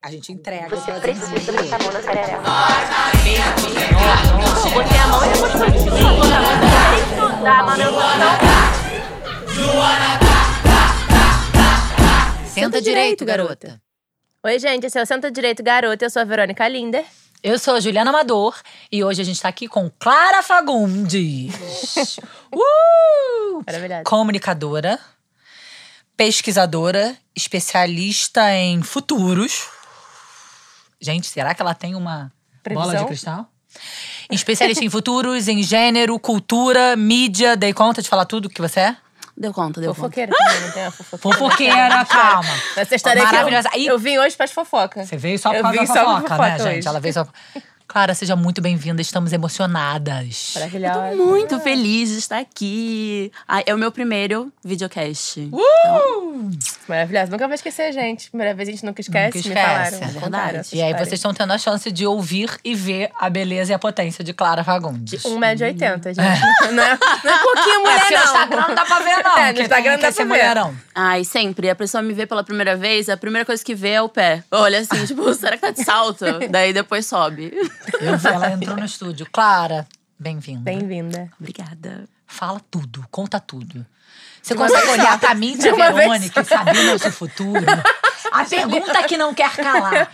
A gente entrega. Você precisa botar a mão na. Eu botei a mão e depois foi de novo. Tem que dar a manutenção. Senta direito, garota. Oi, gente, esse é o Senta Direito Garota. Eu sou a Verônica Linder. Eu sou a Juliana Amador e hoje a gente tá aqui com Clara Fagundes. uh! Maravilhosa. Comunicadora, pesquisadora, especialista em futuros. Gente, será que ela tem uma bola de Previsão? cristal? Especialista em futuros, em gênero, cultura, mídia. Dei conta de falar tudo que você é? Deu conta, deu conta. Fofoqueira também, não tem uma fofoqueira? Fofoqueira, calma. Essa história aqui, Maravilhosa. eu, E- eu vim hoje pras fofocas. Você veio só Eu causa da por fofoca, né, fofoca gente? hoje. Ela veio só. Clara, seja muito bem-vinda. Estamos emocionadas. Maravilhosa. Muito feliz de estar aqui. Ai, é o meu primeiro videocast. Uh! Maravilhosa. Nunca vai esquecer, gente. Primeira vez a gente nunca esquece. Nunca Me esquece, falaram. é me verdade. E aí vocês estão tendo a chance de ouvir e ver a beleza e a potência de Clara Fagundes. Um metro e oitenta, gente. Não, é, não é pouquinho mulher, porque no não. Instagram não dá pra ver, não. É, no Instagram tem dá pra ver. mulherão. Ai, sempre. A pessoa me vê pela primeira vez, a primeira coisa que vê é o pé. Olha assim, tipo, será que tá de salto? Daí depois sobe. Eu vi, ela entrou no estúdio. Clara, bem-vinda. Bem-vinda. Obrigada. Fala tudo, conta tudo. Você uma consegue olhar só. pra mim, De tia uma vez Verônica, e saber nosso futuro? A pergunta que não quer calar.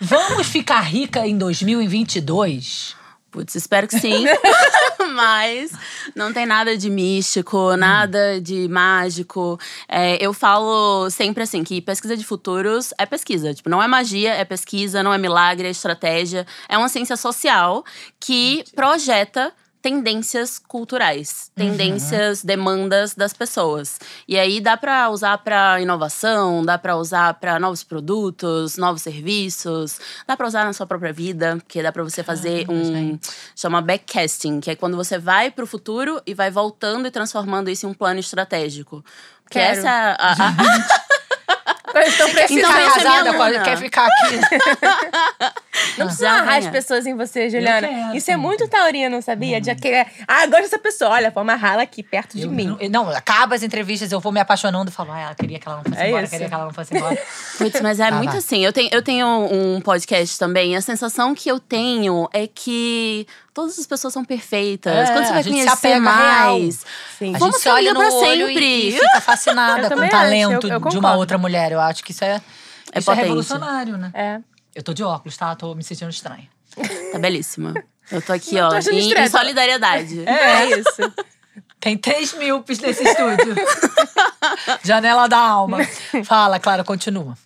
Vamos ficar rica em 2022? Putz, espero que sim. Mas não tem nada de místico, nada de mágico. É, eu falo sempre assim que pesquisa de futuros é pesquisa. Tipo, não é magia, é pesquisa, não é milagre, é estratégia. É uma ciência social que projeta tendências culturais, tendências, demandas das pessoas. E aí dá pra usar pra inovação, dá pra usar pra novos produtos, novos serviços, dá pra usar na sua própria vida, porque dá pra você fazer Caramba, um gente. chama backcasting, que é quando você vai pro futuro e vai voltando e transformando isso em um plano estratégico. Que essa é a, a- Então, essa é casada aluna. quer ficar aqui? Não precisa Já amarrar as ganha. pessoas em você, Juliana. quero, Isso é muito taurino, sabia? De querer. Ah, eu gosto dessa pessoa. Olha, vou amarrá-la aqui perto de Eu mim. Não, não, acaba as entrevistas, eu vou me apaixonando e falo, ah, ela queria que ela não fosse É embora, isso. queria que ela não fosse embora. Putz, mas é Tá, muito vai. assim. Eu tenho, eu tenho um podcast também. A sensação que eu tenho é que todas as pessoas são perfeitas. É, Quando você a vai conhecer mais. Sim. A Vamos gente se olha no pra olho e, sempre. e fica fascinada com o talento eu- eu de uma outra mulher. Eu acho que isso é, É isso é revolucionário, né? É. Eu tô de óculos, tá? Tô me sentindo estranha. Tá belíssima. Eu tô aqui, Não ó, tô em, em solidariedade. É, isso. Tem três míopes nesse estúdio. Janela da alma. Fala, Clara, continua.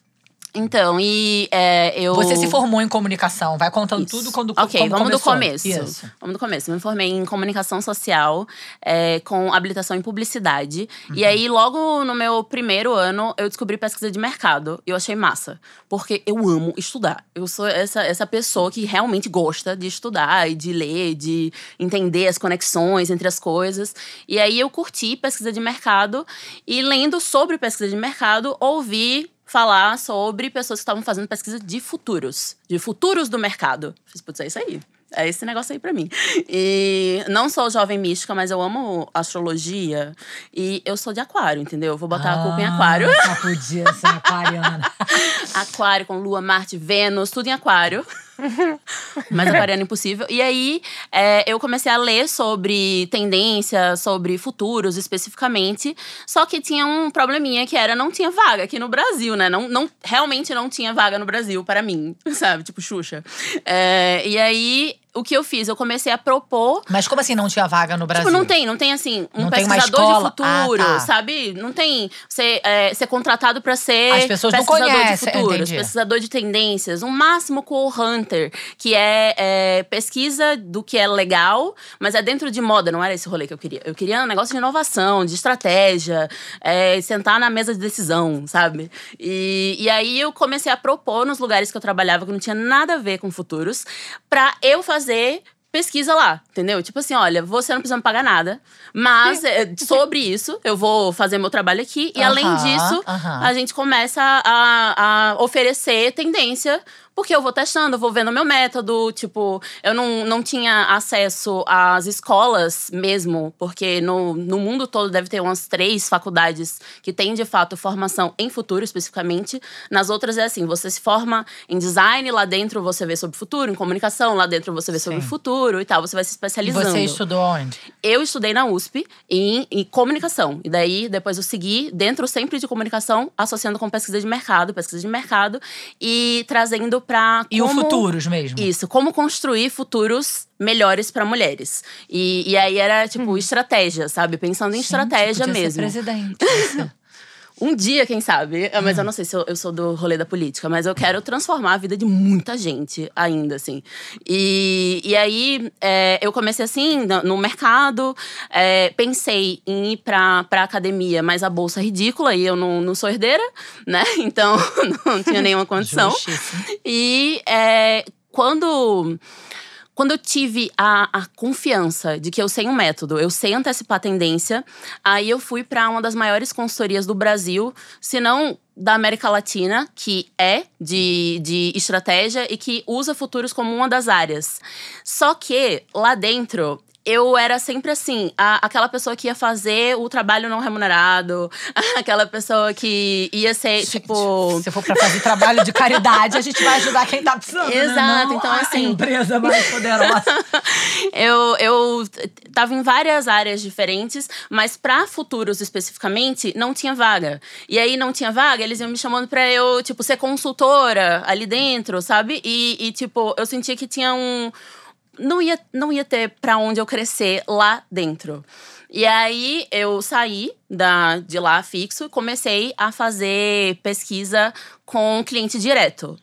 Então, e é, eu. Você se formou em comunicação, vai contando Isso. tudo quando Ok, vamos do começou. começo. Isso. Vamos do começo. Me formei em comunicação social é, com habilitação em publicidade. Uhum. E aí, logo no meu primeiro ano, eu descobri pesquisa de mercado. E eu achei massa. Porque eu amo estudar. Eu sou essa, essa pessoa que realmente gosta de estudar e de ler, de entender as conexões entre as coisas. E aí eu curti pesquisa de mercado e lendo sobre pesquisa de mercado, ouvi falar sobre pessoas que estavam fazendo pesquisa de futuros, de futuros do mercado. Fiz, putz, é isso aí. É esse negócio aí pra mim. E não sou jovem mística, mas eu amo astrologia. E eu sou de aquário, entendeu? Vou botar a culpa em aquário. Ah, Só podia ser aquariana. Aquário com Lua, Marte, Vênus, tudo em aquário. Mas aquariano impossível. E aí, é, eu comecei a ler sobre tendência, sobre futuros especificamente. Só que tinha um probleminha que era, não tinha vaga aqui no Brasil, né? Não, não, realmente não tinha vaga no Brasil para mim, sabe? Tipo Xuxa. É, e aí, o que eu fiz? Eu comecei a propor Mas como assim não tinha vaga no Brasil? Tipo, não tem, não tem assim, um Não pesquisador de escola? futuro, Ah, tá. sabe? Não tem ser, é, ser contratado pra ser As pessoas não pesquisador conhecem, de futuros, entendi. pesquisador de tendências. Um máximo com o Hunter, que é, é, pesquisa do que é legal, mas é dentro de moda, não era esse rolê que eu queria. Eu queria um negócio de inovação, de estratégia, é, sentar na mesa de decisão, sabe? E, e aí eu comecei a propor nos lugares que eu trabalhava, que não tinha nada a ver com futuros, pra eu fazer pesquisa lá, entendeu? Tipo assim, olha, você não precisa me pagar nada, mas é, sobre isso eu vou fazer meu trabalho aqui e além Aham, disso aham. a gente começa a, a oferecer tendência Porque eu vou testando, eu vou vendo o meu método. Tipo, eu não, não tinha acesso às escolas mesmo, porque no, no mundo todo deve ter umas três faculdades que têm, de fato, formação em futuro, especificamente. Nas outras é assim: você se forma em design, lá dentro você vê sobre futuro, em comunicação, lá dentro você vê sobre Sim. futuro e tal. Você vai se especializando. você estudou onde? Eu estudei na USP em, em comunicação. E daí, depois eu segui dentro sempre de comunicação, associando com pesquisa de mercado, pesquisa de mercado e trazendo pra. E o como- Futuros mesmo? Isso, como construir futuros melhores pra mulheres. E, e aí era, tipo, estratégia, sabe? Pensando em Gente, estratégia mesmo. Ser presidente. Um dia, quem sabe? Ah, Mas Hum. eu não sei se eu, eu sou do rolê da política, mas eu quero transformar a vida de muita gente ainda, assim. E, e aí, é, eu comecei assim, no, no mercado, é, pensei em ir pra, pra academia, mas a bolsa é ridícula e eu não, não sou herdeira, né? Então, não tinha nenhuma condição. E é, quando. Quando eu tive a, a confiança de que eu sei um método, eu sei antecipar a tendência, aí eu fui para uma das maiores consultorias do Brasil, se não da América Latina, que é de, de estratégia e que usa futuros como uma das áreas. Só que lá dentro. Eu era sempre assim, a- aquela pessoa que ia fazer o trabalho não remunerado, aquela pessoa que ia ser, Gente, tipo. Se for pra fazer trabalho de caridade, a gente vai ajudar quem tá precisando. né? Exato, Não então, a assim- empresa mais poderosa. Eu, eu tava em várias áreas diferentes, mas para futuros especificamente, não tinha vaga. E aí não tinha vaga, eles iam me chamando pra eu, tipo, ser consultora ali dentro, sabe? E, e, tipo, eu sentia que tinha um. Não ia, não ia ter pra onde eu crescer lá dentro. E aí eu saí da, de lá fixo e comecei a fazer pesquisa com cliente direto.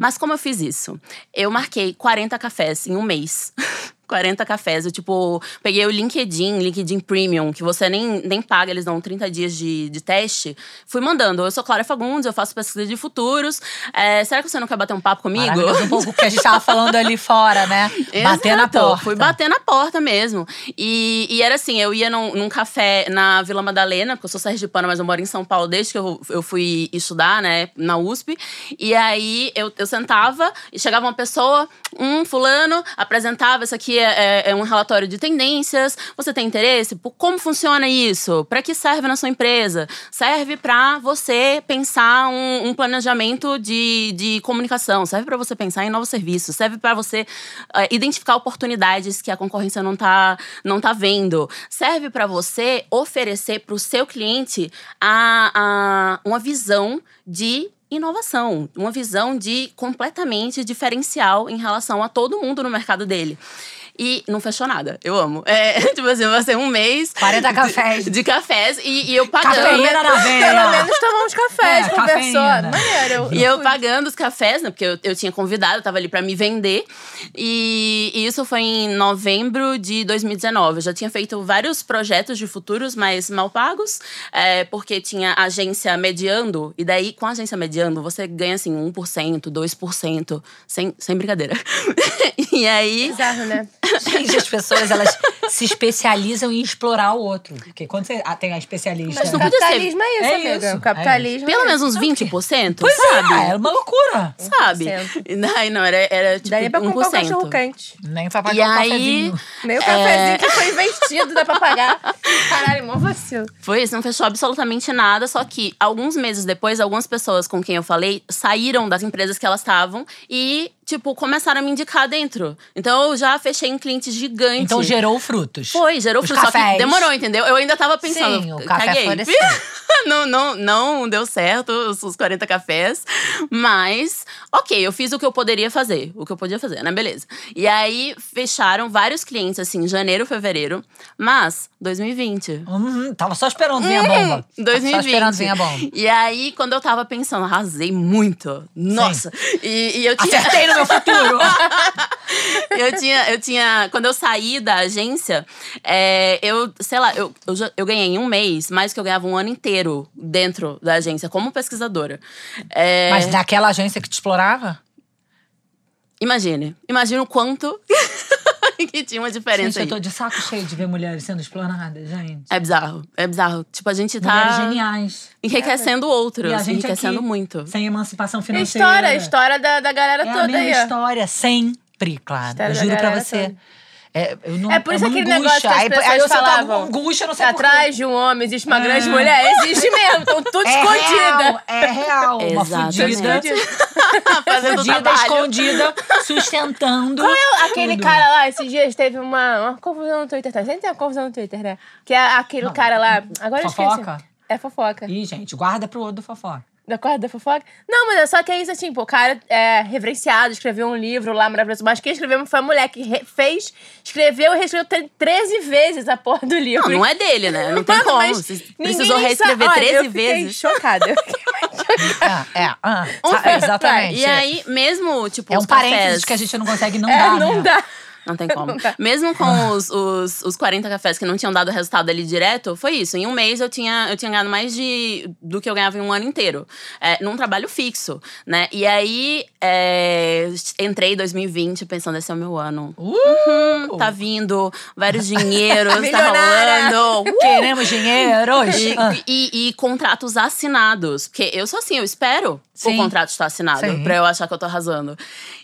Mas como eu fiz isso? Eu marquei 40 cafés em um mês. 40 cafés. Eu, tipo, peguei o LinkedIn, LinkedIn Premium, que você nem, nem paga, eles dão 30 dias de, de teste. Fui mandando. Eu sou Clara Fagundes, eu faço pesquisa de futuros. É, será que você não quer bater um papo comigo? Um pouco o que a gente tava falando ali fora, né? Bater na porta. Fui bater na porta mesmo. E, e era assim, eu ia num, num café na Vila Madalena, porque eu sou sergipana, mas eu moro em São Paulo desde que eu, eu fui estudar, né, na USP. E aí eu, eu sentava e chegava uma pessoa, um fulano, apresentava, isso aqui é, é- é um relatório de tendências, você tem interesse? Por como funciona isso? Para que serve na sua empresa? Serve para você pensar um, um planejamento de, de comunicação, serve para você pensar em novos serviços, serve para você eh, identificar oportunidades que a concorrência não tá, não tá vendo, serve para você oferecer para o seu cliente a, a, uma visão de inovação, uma visão de completamente diferencial em relação a todo mundo no mercado dele. E não fechou nada. Eu amo. É, tipo assim, vai ser um mês. 40 de- cafés. De, cafés e, e eu pagando. Cafeína na veia. Pelo menos tomou uns cafés, É, conversou. Maneiro. Eu, E eu fui. pagando os cafés, né? Porque eu, eu tinha convidado, eu tava ali pra me vender. E, e isso foi em novembro de 2019. Eu já tinha feito vários projetos de futuros, mas mal pagos, é, porque tinha agência mediando. E daí, com a agência mediando, você ganha assim 1%, 2%, sem, sem brincadeira. e aí. Bizarro, né? Gente, as pessoas, elas se especializam em explorar o outro. Porque quando você ah, tem a especialista... Mas o não podia ser- capitalismo é isso, É amiga. isso, O capitalismo Pelo é menos uns 20%, Pois sabe? é, era uma loucura. Sabe? 1%. E daí, não, era, era tipo Daria pra comprar um 1%. cachorro quente. Nem pra E pagar um aí, cafezinho. Meio cafezinho que foi investido, dá pra pagar. Caralho, mó vacilo. Foi isso, não fechou absolutamente nada. Só que alguns meses depois, algumas pessoas com quem eu falei saíram das empresas que elas estavam e, tipo, começaram a me indicar dentro. Então eu já fechei em clientes gigantes. Então gerou frutos. Foi, gerou Os fruto. Só que demorou, entendeu? Eu ainda tava pensando. Sim, o café caguei. floresceu. não, não, não deu certo os, os 40 cafés. Mas, ok, eu fiz o que eu poderia fazer. O que eu podia fazer, né? Beleza. E aí, fecharam vários clientes, assim, em janeiro, fevereiro. Mas, 2020. Uhum, tava só esperando vir a bomba. Tava 2020. Só esperando vir a bomba. E aí, quando eu tava pensando, arrasei muito. Nossa. E, e eu tinha. Acertei no meu futuro. eu tinha, eu tinha. Quando eu saí da agência, é, eu, sei lá, eu, eu, já- eu ganhei em um mês mais do que eu ganhava um ano inteiro dentro da agência, como pesquisadora. É, Mas daquela agência que te explorava? Imagine. Imagine o quanto que tinha uma diferença Gente, eu tô de saco cheio de ver mulheres sendo exploradas, gente. É bizarro, é bizarro. Tipo, a gente tá Mulheres geniais. enriquecendo E outros, a gente enriquecendo aqui, muito. Sem emancipação financeira. História, história da, da galera É a toda mesma aí, história, sempre, claro. História eu juro pra você. toda. É, eu não, É por isso uma aquele angústia. negócio que as aí, pessoas aí eu falavam. angústia, eu não sei por quê. Atrás de um homem existe uma É. grande mulher. Existe mesmo, estão tudo É escondida. real, é real. Uma fudida, Fazendo fudida, trabalho. escondida, sustentando. Aquele tudo. cara lá, esses dias teve uma, uma confusão no Twitter. Tá? Sempre tem uma confusão no Twitter, né? Que é aquele Não, cara lá. Agora eu esqueci. fofoca? É fofoca. Ih, gente, guarda pro outro do fofoca. Da corda da fofoca? Não, mas é só que é isso, assim, pô, o cara é reverenciado, escreveu um livro lá maravilhoso. Mas quem escreveu foi a mulher que fez, escreveu e reescreveu tre- 13 vezes a porra do livro. Não, não é dele, né? Não tem Mano, como. precisou reescrever Olha, 13 eu fiquei vezes. chocada. Eu fiquei chocada. É, é, ah, Um sa- exatamente. E aí, mesmo, tipo, é os um parênteses cafés... que a gente não consegue não É, dar, não né? dá. Não tem como. Mesmo com os, os, os 40 cafés que não tinham dado resultado ali direto, foi isso. Em um mês eu tinha, eu tinha ganhado mais de, do que eu ganhava em um ano inteiro. É, num trabalho fixo, né? E aí, é, entrei em 2020 pensando, esse é o meu ano. Uh! Uhum, tá vindo, vários dinheiros, tá rolando. Uh! Queremos dinheiros. E, Ah. e- e contratos assinados. Porque eu sou assim, eu espero Sim. o contrato estar assinado Sim. pra eu achar que eu tô arrasando.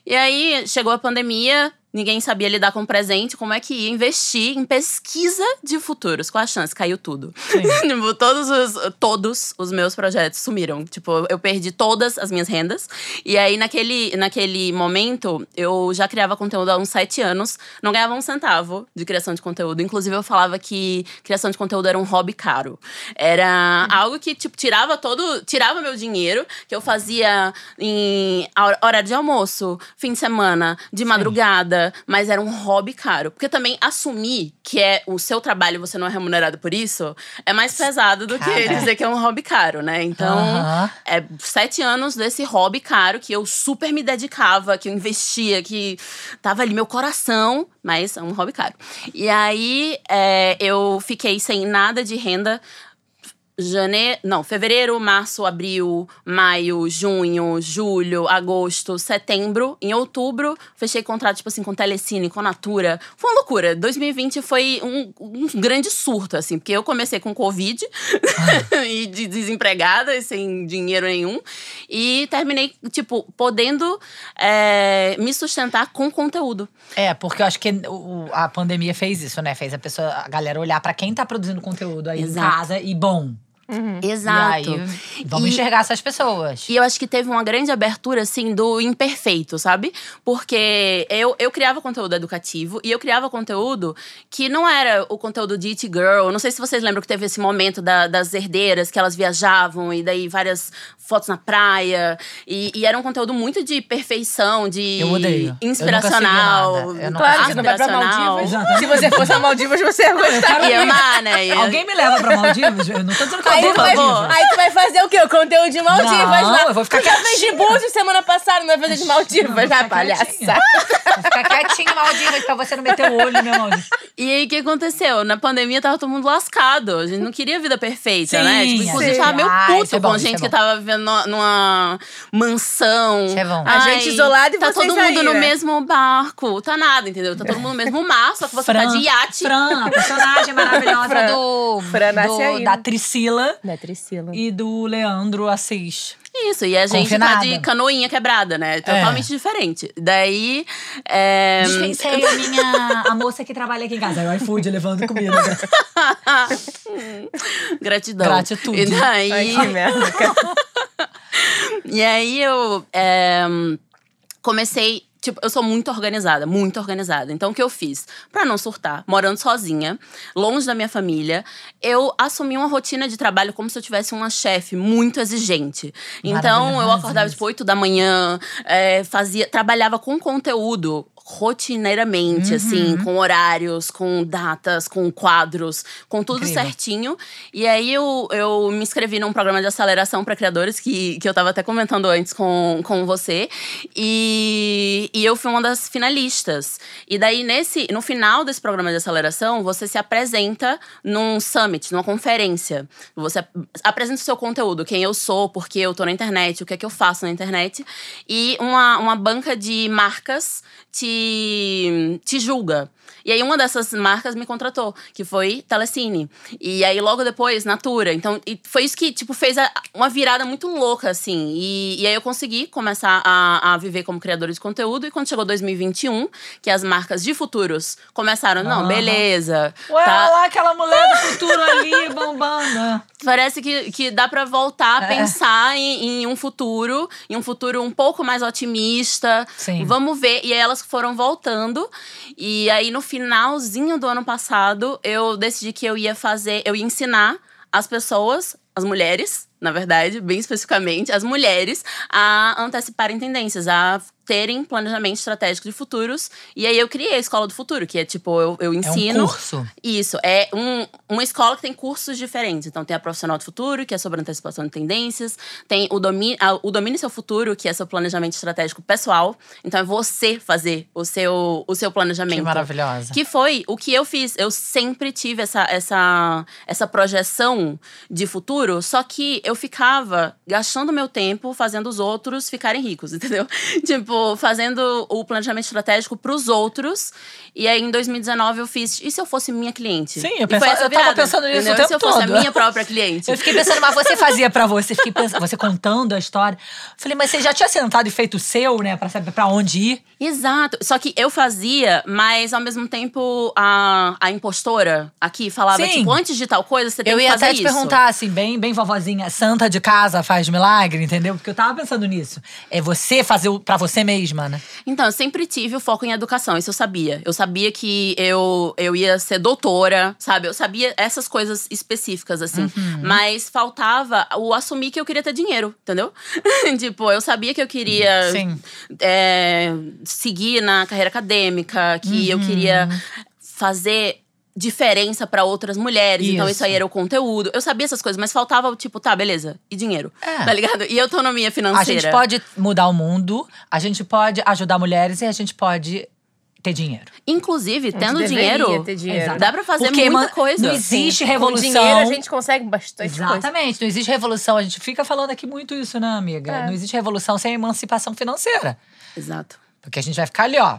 E aí chegou a pandemia, ninguém sabia lidar com presente, como é que ia investir em pesquisa de futuros. Qual a chance? Caiu tudo. tipo, todos os, todos os meus projetos sumiram. Tipo, eu perdi todas as minhas rendas. E aí, naquele, naquele momento, eu já criava conteúdo há uns sete anos, não ganhava um centavo de criação de conteúdo. Inclusive, eu falava que criação de conteúdo era um hobby caro. Era algo que, tipo, tirava todo. Tirava meu dinheiro, que eu fazia em hor- horário de almoço, fim de semana, de madrugada, mas era um hobby caro. Porque também assumir que é o seu trabalho e você não é remunerado por isso é mais pesado do que Cara. dizer que é um hobby caro, né? Então, é sete anos desse hobby caro que eu super me dedicava, que eu investia, que tava ali meu coração, mas é um hobby caro. E aí é, eu fiquei sem nada de renda. Janeiro, não, fevereiro, março, abril, maio, junho, julho, agosto, setembro. Em outubro, fechei contrato, tipo assim, com Telecine, com Natura. Foi uma loucura. 2020 foi um, um grande surto, assim, porque eu comecei com Covid e de desempregada e sem dinheiro nenhum. E terminei, tipo, podendo é, me sustentar com conteúdo. É, porque eu acho que o- a pandemia fez isso, né? Fez a pessoa, a galera olhar pra quem tá produzindo conteúdo aí Exato. em casa e bom. Exato. E aí, vamos E- enxergar essas pessoas. E eu acho que teve uma grande abertura, assim, do imperfeito, sabe? Porque eu, eu criava conteúdo educativo e eu criava conteúdo que não era o conteúdo de It Girl. Não sei se vocês lembram que teve esse momento da- das herdeiras, que elas viajavam e daí várias fotos na praia. E, e era um conteúdo muito de perfeição, de Eu odeio. Nunca inspiracional. Eu não- Claro que você não vai pra. Maldivas. Exatamente. Se você fosse a Maldivas, você ia gostar. Ia amar, né? Ia- Alguém me leva pra Maldivas? Eu não tô dizendo que Aí vai, aí tu vai fazer o quê? O conteúdo de Maldivas Não, lá. eu vou ficar tu já fez de Búzios semana passada, não vai fazer de Maldivas, vai quietinha. palhaçada. Vou ficar quietinha, Maldivas, pra você não meter o olho meu Maldivas. E aí, o que aconteceu? Na pandemia, tava todo mundo lascado. A gente não queria vida perfeita, Sim, né? Tipo, inclusive, sim. tava meio Ah, puto é bom, com é gente que bom. tava vivendo numa, mansão. Isso é bom. A gente isolada e Tá vocês todo mundo aí, no né? mesmo barco. Tá nada, entendeu? Tá todo mundo no mesmo mar, só que você tá de iate. Fran, a personagem maravilhosa Fran. do, Fran do- da né? Trisila Da Priscila. e do Leandro Assis. Isso, e a gente Confinada. tá de canoinha quebrada, né? Totalmente diferente. Daí. É... Dispensei a minha a moça que trabalha aqui em casa, é o iFood levando comida. Gratidão. Gratitude. E daí. Ai, que merda. E aí eu é, comecei. Tipo, eu sou muito organizada, muito organizada. Então, o que eu fiz? Pra não surtar, morando sozinha, longe da minha família, eu assumi uma rotina de trabalho como se eu tivesse uma chefe muito exigente. Então, eu Maravilhosa acordava tipo 8 da manhã, é, fazia, trabalhava com conteúdo rotineiramente, Uhum. assim, com horários, com datas, com quadros, com tudo Incrível. certinho. E aí eu, eu me inscrevi num programa de aceleração para criadores, que, que eu tava até comentando antes com, com você. E, e eu fui uma das finalistas. E daí, nesse, no final desse programa de aceleração, você se apresenta num summit, numa conferência. Você ap- apresenta o seu conteúdo, quem eu sou, por que eu tô na internet, o que é que eu faço na internet. E uma, uma banca de marcas te te, julga. E aí uma dessas marcas me contratou, que foi Telecine. E aí logo depois, Natura. Então, foi isso que, tipo, fez a- uma virada muito louca, assim. E, e aí eu consegui começar a, a viver como criadora de conteúdo. E quando chegou 2021, que as marcas de futuros começaram, não, Aham. beleza. Ué, tá- olha lá aquela mulher do futuro ali, bombando. Parece que, que dá pra voltar a É. pensar em, em um futuro, em um futuro um pouco mais otimista. Sim. Vamos ver. E aí elas foram voltando. E aí, no finalzinho do ano passado, eu decidi que eu ia fazer, eu ia ensinar as pessoas, as mulheres, na verdade, bem especificamente, as mulheres, a anteciparem tendências, a terem planejamento estratégico de futuros. E aí eu criei a Escola do Futuro, que é tipo, eu, eu É ensino. um curso. Isso, é um, uma escola que tem cursos diferentes. Então, tem a Profissional do Futuro, que é sobre antecipação de tendências. Tem o, domi a- o Domine Seu Futuro, que é seu planejamento estratégico pessoal. Então, é você fazer o seu, o seu planejamento. Que maravilhosa. Que foi o que eu fiz. Eu sempre tive essa, essa, essa projeção de futuro, só que eu ficava gastando meu tempo fazendo os outros ficarem ricos, entendeu? tipo, fazendo o planejamento estratégico pros outros. E aí, em 2019, eu fiz. E se eu fosse minha cliente? Sim, eu E pensava- eu tava pensando nisso o entendeu? E tempo se eu fosse todo. a minha própria cliente? Eu fiquei pensando, mas você fazia pra você. Fiquei pensando, você contando a história. Falei, mas você já tinha sentado e feito o seu, né? Pra saber pra onde ir. Exato. Só que eu fazia, mas ao mesmo tempo a, a impostora aqui falava, Sim. tipo, antes de tal coisa, você tem Eu que ia fazer até te isso. perguntar, assim, bem, bem vovozinha, santa de casa faz milagre, entendeu? Porque eu tava pensando nisso. É você fazer o- pra você mesma, né? Então, eu sempre tive o foco em educação, isso eu sabia. Eu sabia que eu, eu ia ser doutora, sabe? Eu sabia essas coisas específicas, assim. Uhum. Mas faltava o assumir que eu queria ter dinheiro, entendeu? tipo, eu sabia que eu queria é, seguir na carreira acadêmica, que eu Uhum. queria fazer diferença pra outras mulheres. Então, Isso. isso aí era o conteúdo. Eu sabia essas coisas, mas faltava, o tipo, tá, beleza. E dinheiro? É. Tá ligado? E autonomia financeira. A gente pode mudar o mundo, a gente pode ajudar mulheres e a gente pode ter dinheiro. Inclusive, tendo dinheiro, ter dinheiro. Dá pra fazer Porque muita coisa. Não existe Com revolução. dinheiro a gente consegue bastante coisa. Exatamente, não existe revolução. A gente fica falando aqui muito isso, né, amiga? É. Não existe revolução sem emancipação financeira. Exato. Porque a gente vai ficar ali, ó.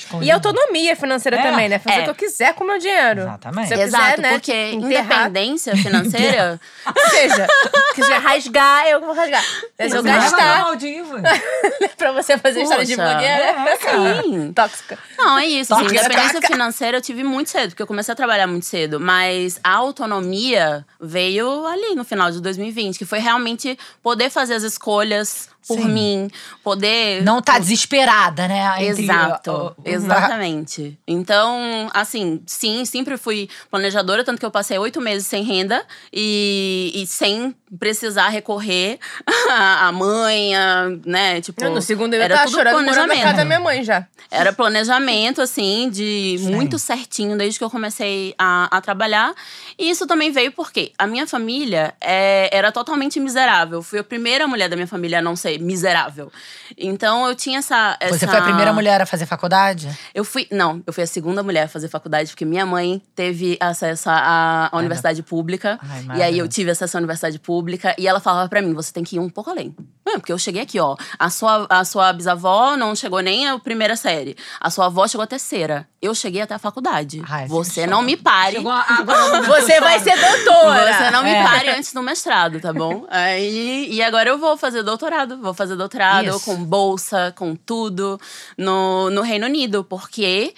E escondido. autonomia financeira É, também, né? Fazer é. o que eu quiser com o meu dinheiro. Exatamente. Se eu Exato, quiser, né? porque enterrar, independência financeira. Ou seja, se quiser rasgar, eu vou rasgar. Mas eu gastar Maldivas. pra você fazer história de blogueira. é, cara. Sim. Tóxica. Não, é isso. Assim, Tóxica. independência financeira eu tive muito cedo, porque eu comecei a trabalhar muito cedo. Mas a autonomia veio ali no final de 2020, que foi realmente poder fazer as escolhas por Sim. mim, poder. Não tá desesperada, né? Exato, o- o- exatamente. Então, assim, sim, sempre fui planejadora, tanto que eu passei oito meses sem renda e, e sem precisar recorrer à mãe, a, né? Tipo, no segundo eu era tava tudo chorando planejamento. casa da minha mãe já. Era planejamento, assim, de Sim. muito certinho desde que eu comecei a, a trabalhar. E isso também veio porque a minha família é, era totalmente miserável. Fui a primeira mulher da minha família a não ser miserável. Então eu tinha essa. Você essa- foi a primeira mulher a fazer faculdade? Eu fui. Não, eu fui a segunda mulher a fazer faculdade, porque minha mãe teve acesso à, à universidade pública. Ai, e aí eu tive acesso à universidade pública. E ela falava pra mim: você tem que ir um pouco além. É, porque eu cheguei aqui, ó. A sua, a sua bisavó não chegou nem a primeira série. A sua avó chegou à terceira. Eu cheguei até a faculdade. Ai, você não me pare. A- Você vai ser doutora. Você não me É. pare antes do mestrado, tá bom? Aí, e agora eu vou fazer doutorado. Vou fazer doutorado Isso. com bolsa, com tudo, no, no Reino Unido, porque.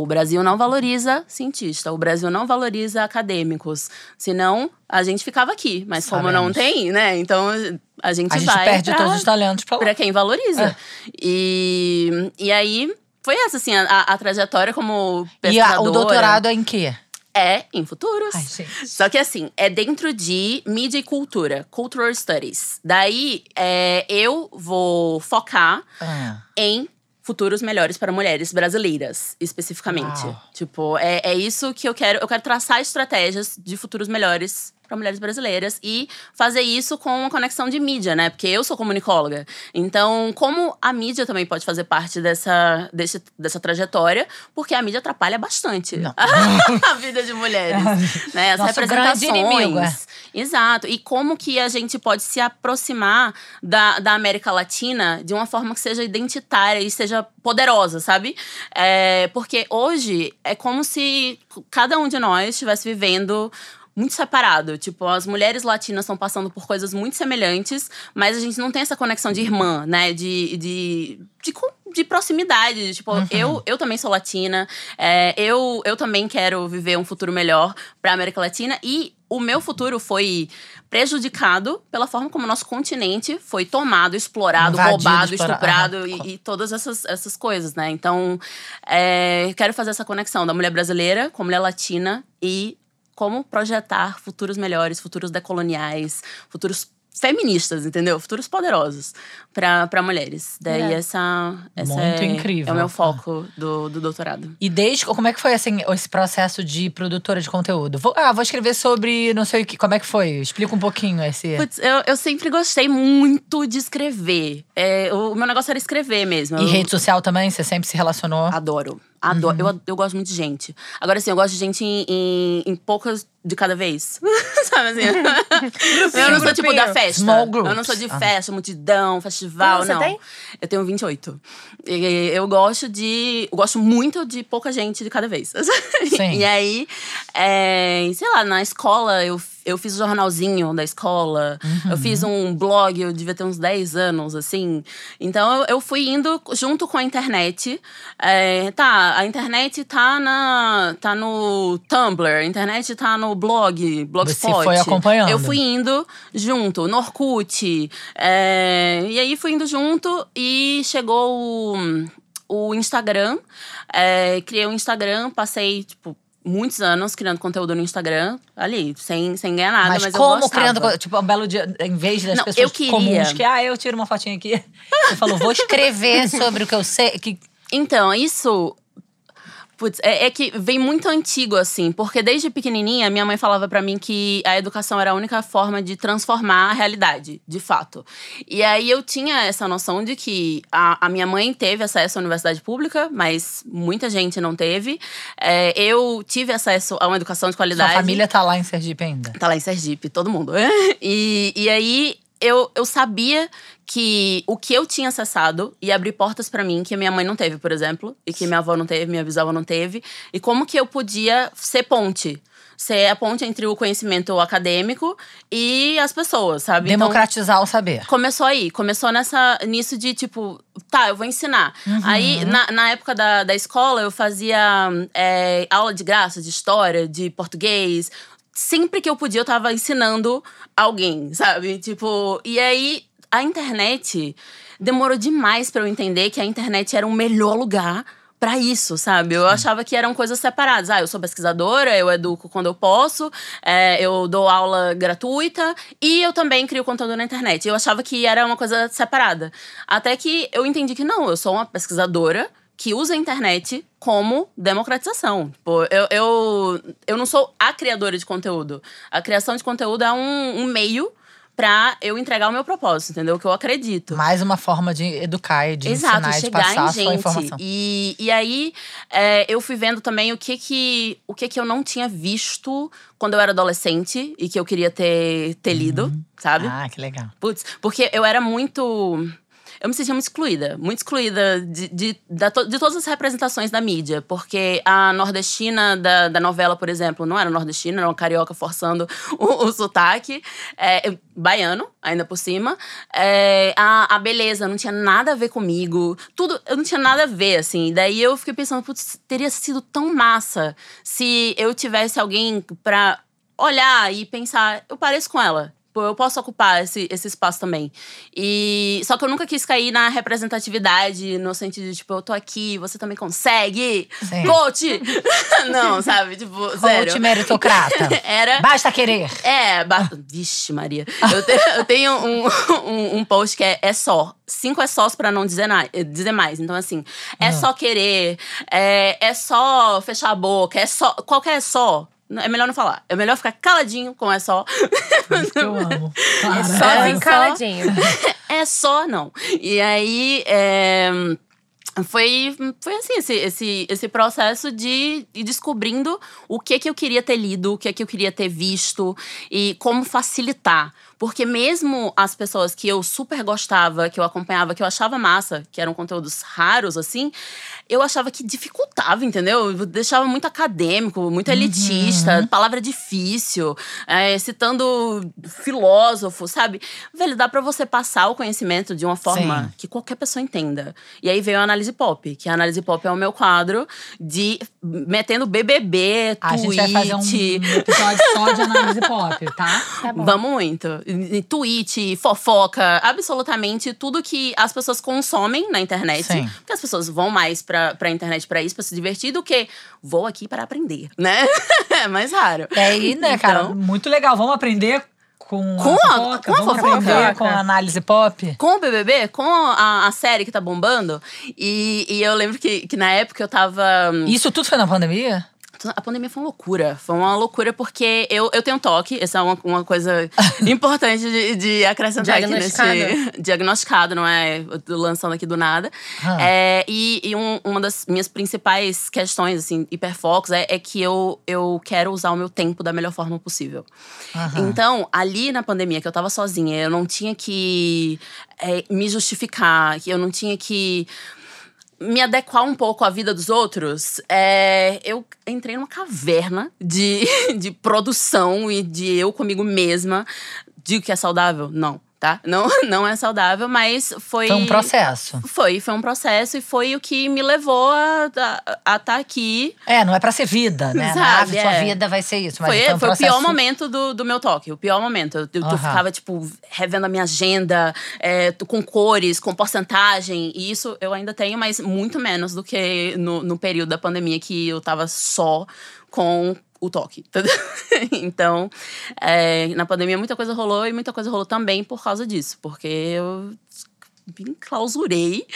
O Brasil não valoriza cientista, o Brasil não valoriza acadêmicos. Senão, a gente ficava aqui. Mas como não Sabemos. tem, né? Então a gente, A gente vai. perde pra- todos os talentos pra lá. Pra quem valoriza. É. E, e aí, foi essa, assim, a, a- a trajetória como E pesquisadora. a- o doutorado é em quê? É em futuros. Ai, gente. Só que assim, é dentro de mídia e cultura, cultural studies. Daí, é, eu vou focar Ah, em futuros melhores para mulheres brasileiras, especificamente. Uau. Tipo, é, é isso que eu quero. Eu quero traçar estratégias de futuros melhores para mulheres brasileiras e fazer isso com uma conexão de mídia, né? Porque eu sou comunicóloga. Então, como a mídia também pode fazer parte dessa, desse, dessa trajetória, porque a mídia atrapalha bastante a vida de mulheres. né? As Nosso representações. inimigo, é. Exato. E como que a gente pode se aproximar da, da América Latina de uma forma que seja identitária e seja poderosa, sabe? É, porque hoje é como se cada um de nós estivesse vivendo muito separado. Tipo, as mulheres latinas estão passando por coisas muito semelhantes, mas a gente não tem essa conexão de irmã, né? De, de, de, de proximidade. Tipo, eu, eu também sou latina, é, eu, eu também quero viver um futuro melhor para América Latina e o meu futuro foi prejudicado pela forma como o nosso continente foi tomado, explorado, Invadido, roubado, estuprado e, e todas essas, essas coisas, né? Então, é, quero fazer essa conexão da mulher brasileira com a mulher latina e como projetar futuros melhores, futuros decoloniais, futuros feministas, entendeu? Futuros poderosos para mulheres. Daí É. essa, essa Muito é, incrível. é o meu foco do, do doutorado. E desde como é que foi assim esse processo de produtora de conteúdo? Vou, ah, vou escrever sobre não sei o que. Como é que foi? Explica um pouquinho esse. Putz, eu, eu sempre gostei muito de escrever. É, o meu negócio era escrever mesmo. E Eu- rede social também? Você sempre se relacionou? Adoro. Adoro. Eu, eu gosto muito de gente. Agora, assim, eu gosto de gente em, em, em poucas de cada vez. Sabe assim? eu não sou tipo da festa. Small groups. Eu não sou de Ah. festa, multidão, festival, você não. tem? Eu tenho 28. E eu gosto de. Eu gosto muito de pouca gente de cada vez. Sim. e aí, é, sei lá, na escola eu. Eu fiz o jornalzinho da escola, eu fiz um blog, eu devia ter uns 10 anos, assim. Então eu, fui indo junto com a internet. É, tá, a internet tá, na, tá no Tumblr, a internet tá no blog, Blogspot. foi acompanhando. Eu fui indo junto, no Orkut. é, e aí fui indo junto e chegou o, o Instagram. É, criei um Instagram, passei, tipo, muitos anos criando conteúdo no Instagram, ali, sem, sem ganhar nada, mas, Mas, eu como criando. Tipo, um belo dia, em vez das Não, pessoas comuns que, ah, eu tiro uma fotinha aqui. Você falou, vou escrever sobre o que eu sei. Que, Então, isso. Putz, é, é que vem muito antigo, assim, porque desde pequenininha minha mãe falava pra mim que a educação era a única forma de transformar a realidade, de fato. E aí eu tinha essa noção de que a, a minha mãe teve acesso à universidade pública, mas muita gente não teve. É, eu tive acesso a uma educação de sua qualidade. família tá lá em Sergipe ainda. Tá lá em Sergipe, todo mundo. e, e aí eu, eu sabia que o que eu tinha acessado ia abrir portas pra mim que a minha mãe não teve, por exemplo, e que minha avó não teve, minha bisavó não teve, e como que eu podia ser ponte. Ser a ponte entre o conhecimento acadêmico e as pessoas, sabe? Então, Democratizar o saber. Começou aí, começou nessa, nisso de tipo, tá, eu vou ensinar. Aí, na, na época da, da escola, eu fazia é, aula de graça, de história, de português. Sempre que eu podia, eu tava ensinando alguém, sabe? Tipo, e aí a internet demorou demais pra eu entender que a internet era o melhor lugar pra isso, sabe? Eu achava que eram coisas separadas. Ah, eu sou pesquisadora, eu educo quando eu posso, é, eu dou aula gratuita e eu também crio conteúdo na internet. Eu achava que era uma coisa separada. Até que eu entendi que não, eu sou uma pesquisadora que usa a internet como democratização. Tipo, eu, eu, eu não sou a criadora de conteúdo. A criação de conteúdo é um, um meio pra eu entregar o meu propósito, entendeu? O que eu acredito. Mais uma forma de educar e de Exato, ensinar e de passar em a sua gente. informação. E, e aí, é, eu fui vendo também o que que, o que que eu não tinha visto quando eu era adolescente e que eu queria ter, ter lido, sabe? Ah, que legal. Putz, porque eu era muito. Eu me sentia muito excluída, muito excluída de, de, to- de todas as representações da mídia. Porque a nordestina da, da novela, por exemplo, não era nordestina, era uma carioca forçando o, o sotaque. É, baiano, ainda por cima. É, a, a beleza não tinha nada a ver comigo. Tudo, eu não tinha nada a ver, assim. Daí eu fiquei pensando, putz, teria sido tão massa se eu tivesse alguém pra olhar e pensar, eu pareço com ela. Pô, Eu posso ocupar esse, esse espaço também. E só que eu nunca quis cair na representatividade, no sentido de, tipo, eu tô aqui, você também consegue. Sim. Coach! Não, sabe? Tipo. Coach meritocrata. Era. Basta querer. É, ba... vixe, Maria. Eu, te- eu tenho um, um, um post que é, é só. Cinco é sós pra não dizer, na... dizer mais. Então, assim, é só querer, é, é só fechar a boca, é só. Qualquer é só. É melhor não falar. É melhor ficar caladinho com é só. Eu amo. É só É só- caladinho. é só não. E aí. é, foi, foi assim, esse, esse, esse processo de ir descobrindo o que que eu queria ter lido, o que que eu queria ter visto e como facilitar. Porque mesmo as pessoas que eu super gostava, que eu acompanhava, que eu achava massa, que eram conteúdos raros, assim, eu achava que dificultava, entendeu? Deixava muito acadêmico, muito elitista, palavra difícil, é, citando filósofo, sabe? Velho, dá pra você passar o conhecimento de uma forma Sim. que qualquer pessoa entenda. E aí veio a análise pop, que a análise pop é o meu quadro de metendo BBB, A tweet. gente vai fazer um episódio só de análise pop, tá? Tá bom. Vamos muito. Tweet, fofoca, absolutamente tudo que as pessoas consomem na internet. Sim. Porque as pessoas vão mais pra, pra internet pra isso, pra se divertir, do que vou aqui para aprender, né? é mais raro. E aí, né, cara, Então- muito legal. Vamos aprender com, Com a- a fofoca? com a fofoca. com a análise pop? Com o BBB, com a, a série que tá bombando. E, e eu lembro que, que na época eu tava. Isso tudo foi na pandemia? A pandemia foi uma loucura. Foi uma loucura porque eu, eu tenho toque. Essa é uma, uma coisa importante de, de acrescentar aqui nesse. Diagnosticado, não é lançando aqui do nada. Ah. É, e e um- uma das minhas principais questões, assim, hiperfocos, é, é que eu, eu quero usar o meu tempo da melhor forma possível. Aham. Então, ali na pandemia, que eu tava sozinha, eu não tinha que é, me justificar, que eu não tinha que me adequar um pouco à vida dos outros, é, eu entrei numa caverna de, de produção e de eu comigo mesma. Digo que é saudável? Não, tá? Não, não é saudável, mas foi. Foi um processo. Foi, foi um processo e foi o que me levou a estar aqui É, não é pra ser vida, né? Sabe, sua é. vida vai ser isso. Mas foi, foi, um foi o processo... pior momento do, do meu toque, o pior momento. Eu, eu- ficava, tipo, revendo a minha agenda, é, com cores, com porcentagem. E isso eu ainda tenho, mas muito menos do que no, no período da pandemia que eu tava só com o toque. entendeu? então, é, na pandemia muita coisa rolou e muita coisa rolou também por causa disso. Porque eu me enclausurei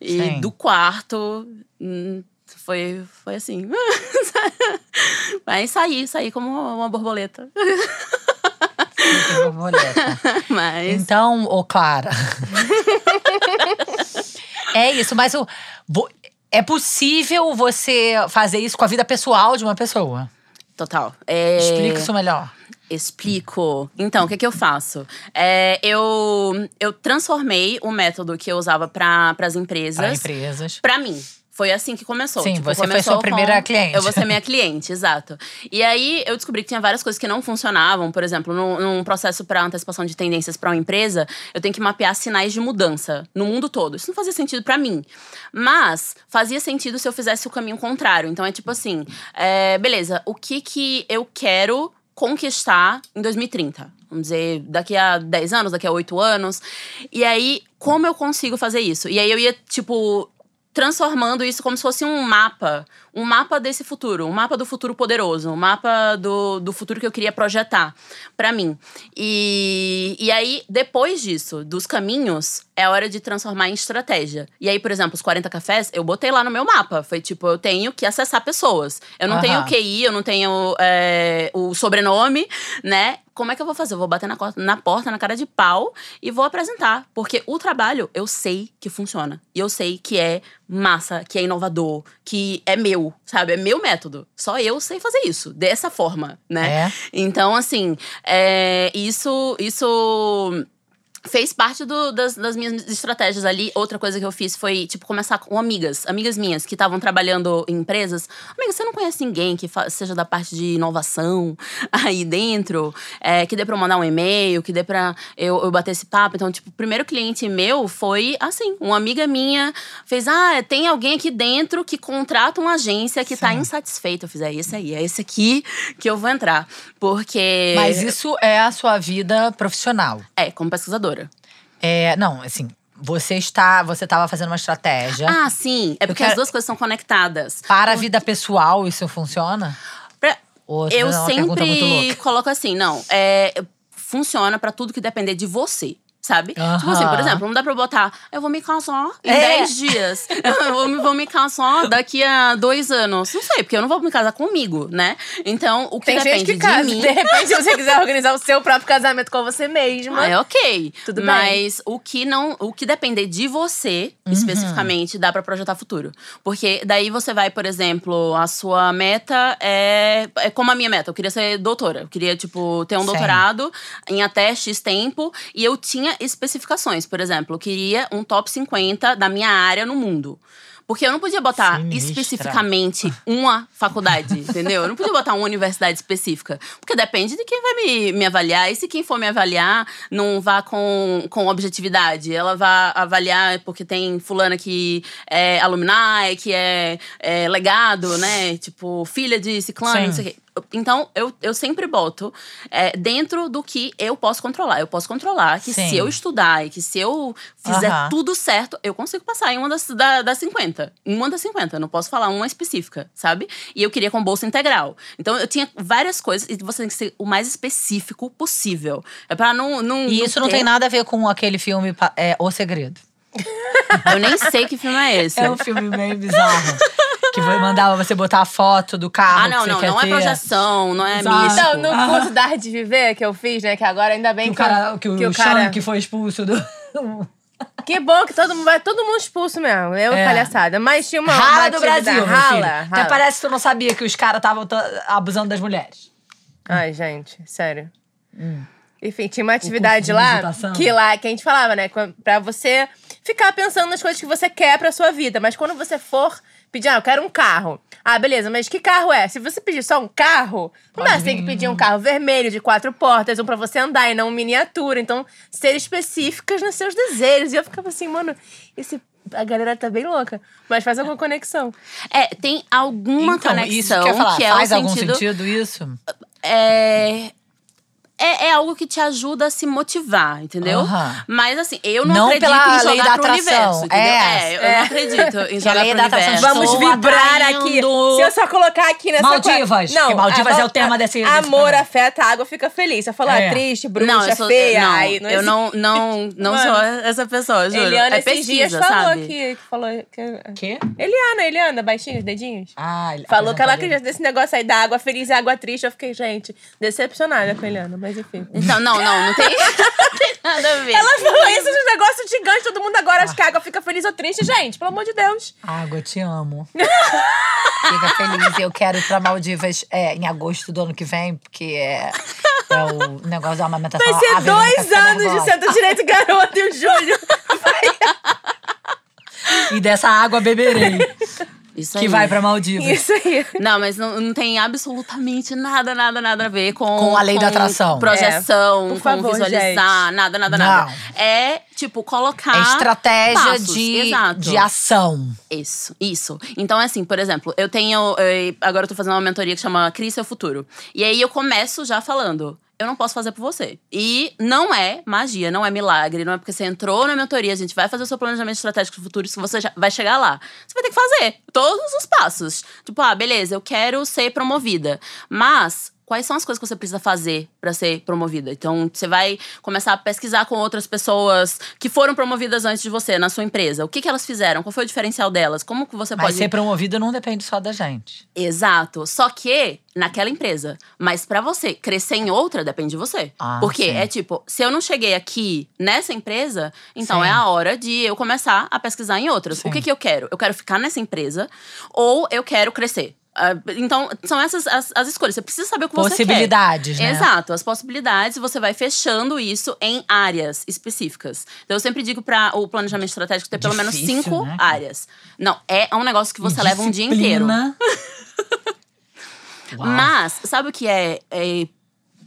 e Sim. do quarto. hum, Foi, foi assim. Mas saí, saí como uma borboleta. Borboleta. Mas. Então, ô Clara. é isso, mas o, é possível você fazer isso com a vida pessoal de uma pessoa? Total. É, Explica isso melhor. Explico. Então, o que, que eu faço? É, eu, eu transformei o método que eu usava para as empresas Para empresas. Pra mim. Foi assim que começou. Sim, Tipo, você foi começou sua primeira com- cliente. Eu vou ser minha cliente, exato. E aí eu descobri que tinha várias coisas que não funcionavam. Por exemplo, num, num processo para antecipação de tendências para uma empresa, eu tenho que mapear sinais de mudança no mundo todo. Isso não fazia sentido pra mim. Mas fazia sentido se eu fizesse o caminho contrário. Então é tipo assim: é, beleza, o que que eu quero conquistar em 2030? Vamos dizer, daqui a 10 anos, daqui a 8 anos. E aí, como eu consigo fazer isso? E aí eu ia, tipo, transformando isso como se fosse um mapa. Um mapa desse futuro. Um mapa do futuro poderoso. Um mapa do, do futuro que eu queria projetar pra mim. E, e aí, depois disso, dos caminhos, é hora de transformar em estratégia. E aí, por exemplo, os 40 cafés, eu botei lá no meu mapa. Foi tipo, eu tenho que acessar pessoas. Eu não Aham. tenho QI, eu não tenho é, o sobrenome, né? Como é que eu vou fazer? Eu vou bater na, na porta, na cara de pau e vou apresentar. Porque o trabalho, eu sei que funciona. E eu sei que é massa, que é inovador, que é meu, sabe? É meu método. Só eu sei fazer isso, dessa forma, né? É. Então, assim, é, isso, isso fez parte do- das, das minhas estratégias ali. Outra coisa que eu fiz foi, tipo, começar com amigas, amigas minhas que estavam trabalhando em empresas. Amiga, você não conhece ninguém que seja da parte de inovação aí dentro? É, que dê pra eu mandar um e-mail, que dê pra eu, eu bater esse papo. Então, tipo, o primeiro cliente meu foi assim: uma amiga minha fez, ah, tem alguém aqui dentro que contrata uma agência que tá Sim. insatisfeita. Eu fiz, é esse aí, é esse aqui que eu vou entrar. Porque. Mas isso é a sua vida profissional. É, como pesquisadora. É, não, assim, você está, você estava fazendo uma estratégia Ah, sim. É porque quero- as duas coisas são conectadas. para a vida pessoal, isso funciona? Pra- Ou eu sempre coloco assim, não. É, funciona pra tudo que depender de você. Sabe? Tipo assim, por exemplo, não dá pra botar, eu vou me casar em É. 10 dias. Eu vou me, vou me casar daqui a dois anos. Não sei, porque eu não vou me casar comigo, né? Então, o que Tem depende gente que de casa. mim. De repente, se você quiser organizar o seu próprio casamento com você mesma. Ah, é ok. Tudo bem. Mas o que não, o que depender de você, Uhum. especificamente, dá pra projetar futuro. Porque daí você vai, por exemplo, a sua meta é, é como a minha meta. Eu queria ser doutora. Eu queria, tipo, ter um Sim. doutorado em até X tempo. E eu tinha especificações. Por exemplo, eu queria um top 50 da minha área no mundo. Porque eu não podia botar Sinistra. especificamente uma faculdade, entendeu? Eu não podia botar uma universidade específica. Porque depende de quem vai me, me avaliar. E se quem for me avaliar não vá com, com objetividade. Ela vai avaliar porque tem fulana que é alumni, que é, é legado, né? Tipo, filha de ciclano, Sim. não sei o quê. Então, eu, eu sempre boto é, dentro do que eu posso controlar. Eu posso controlar que Sim. se eu estudar e que se eu fizer tudo certo, eu consigo passar em uma das, da, das 50. Em uma das 50. Eu não posso falar uma específica, sabe? E eu queria com bolsa integral. Então, eu tinha várias coisas e você tem que ser o mais específico possível. É pra não. não E isso não ter- tem nada a ver com aquele filme é, O Segredo. Eu nem sei que filme é esse. É um filme meio bizarro. Que vai mandar você botar a foto do carro Ah, não, que você não. quer Não é ter. projeção, não é místico. Então, no curso da Arte de Viver que eu fiz, né? Que agora ainda bem Que o cara, que o, que o cara. que foi expulso do. Que bom que todo mundo vai todo mundo expulso mesmo. Eu, É. palhaçada. Mas tinha uma. Rala uma do Brasil, rala, rala. Até parece que tu não sabia que os caras estavam abusando das mulheres. Ai, gente, sério. Enfim, tinha uma atividade de lá que lá que a gente falava, né? Pra você ficar pensando nas coisas que você quer pra sua vida. Mas quando você for pedir, ah, eu quero um carro. Ah, beleza, mas que carro é? Se você pedir só um carro, não dá, você tem que pedir um carro vermelho, de quatro portas, um pra você andar e não um miniatura. Então, ser específicas nos seus desejos. E eu ficava assim, mano, esse. A galera tá bem louca. Mas faz alguma conexão. É, tem alguma então, conexão isso que eu ia falar. que é Faz o algum sentido, sentido isso? é, é, é algo que te ajuda a se motivar, entendeu? Mas assim, eu não, Não acredito pela em lei jogar da pro atração. universo, entendeu? É. É, eu não acredito em Que jogar lei pro da atração. Vamos vibrar atraindo. aqui. Se eu só colocar aqui nessa Maldivas, qua- que Maldivas a- é o tema desse- desse Amor, afeta, a água fica feliz. Eu falar É. triste, bruxa, não, sou, feia, não, aí não eu não, não, não Mano, sou essa pessoa, juro. Eliana é pesquisa, falou que, que falou que... Quê? Eliana, Eliana, baixinhos, dedinhos. Ah, Falou que ela acredita desse negócio aí da água feliz e água triste. Eu fiquei, gente, decepcionada com a Eliana, mas enfim. Então, não, não, não tem, não tem nada a ver. Ela falou isso de negócio gigante, todo mundo agora acha que a água fica feliz ou triste. Gente, pelo amor de Deus. Água, eu te amo. Fica feliz. Eu quero ir pra Maldivas é, em agosto do ano que vem, porque é, é o negócio da amamentação. Vai ser A Verônica dois anos de nervosa. centro-direito garoto e o Júlio. E dessa água beberei, Isso que aí. vai pra Maldivas. Isso aí. Não, mas não, não tem absolutamente nada, nada, nada a ver com… Com a lei da atração. Projeção, É. Por com favor, visualizar, gente. nada, nada, Não. nada. É, tipo, colocar… É estratégia passos, de, exato. de ação. Isso, isso. Então, é assim, por exemplo, eu tenho. eh, agora eu tô fazendo uma mentoria que chama Crie Seu Futuro. E aí eu começo já falando. Eu não posso fazer por você. E não é magia, não é milagre, não é porque você entrou na mentoria, a gente vai fazer o seu planejamento estratégico futuro, que você vai chegar lá. Você vai ter que fazer todos os passos. Tipo, ah, beleza, eu quero ser promovida. Mas quais são as coisas que você precisa fazer para ser promovida. Então, você vai começar a pesquisar com outras pessoas que foram promovidas antes de você na sua empresa. O que, que elas fizeram? Qual foi o diferencial delas? Como que você Mas pode ser promovido não depende só da gente. Exato. Só que naquela empresa. Mas pra você crescer em outra, depende de você. Ah, Porque sim. é tipo, se eu não cheguei aqui nessa empresa, então Sim. é a hora de eu começar a pesquisar em outras. Sim. O que, que eu quero? Eu quero ficar nessa empresa ou eu quero crescer? Ah, então, são essas as, as escolhas. Você precisa saber o que você quer. Possibilidades, né? Exato, as possibilidades, você vai fechando isso em áreas específicas. Então, eu sempre digo para o planejamento estratégico ter pelo menos Difícil, cinco né, áreas. Não, é um negócio que você leva um dia inteiro. Mas, sabe o que é, é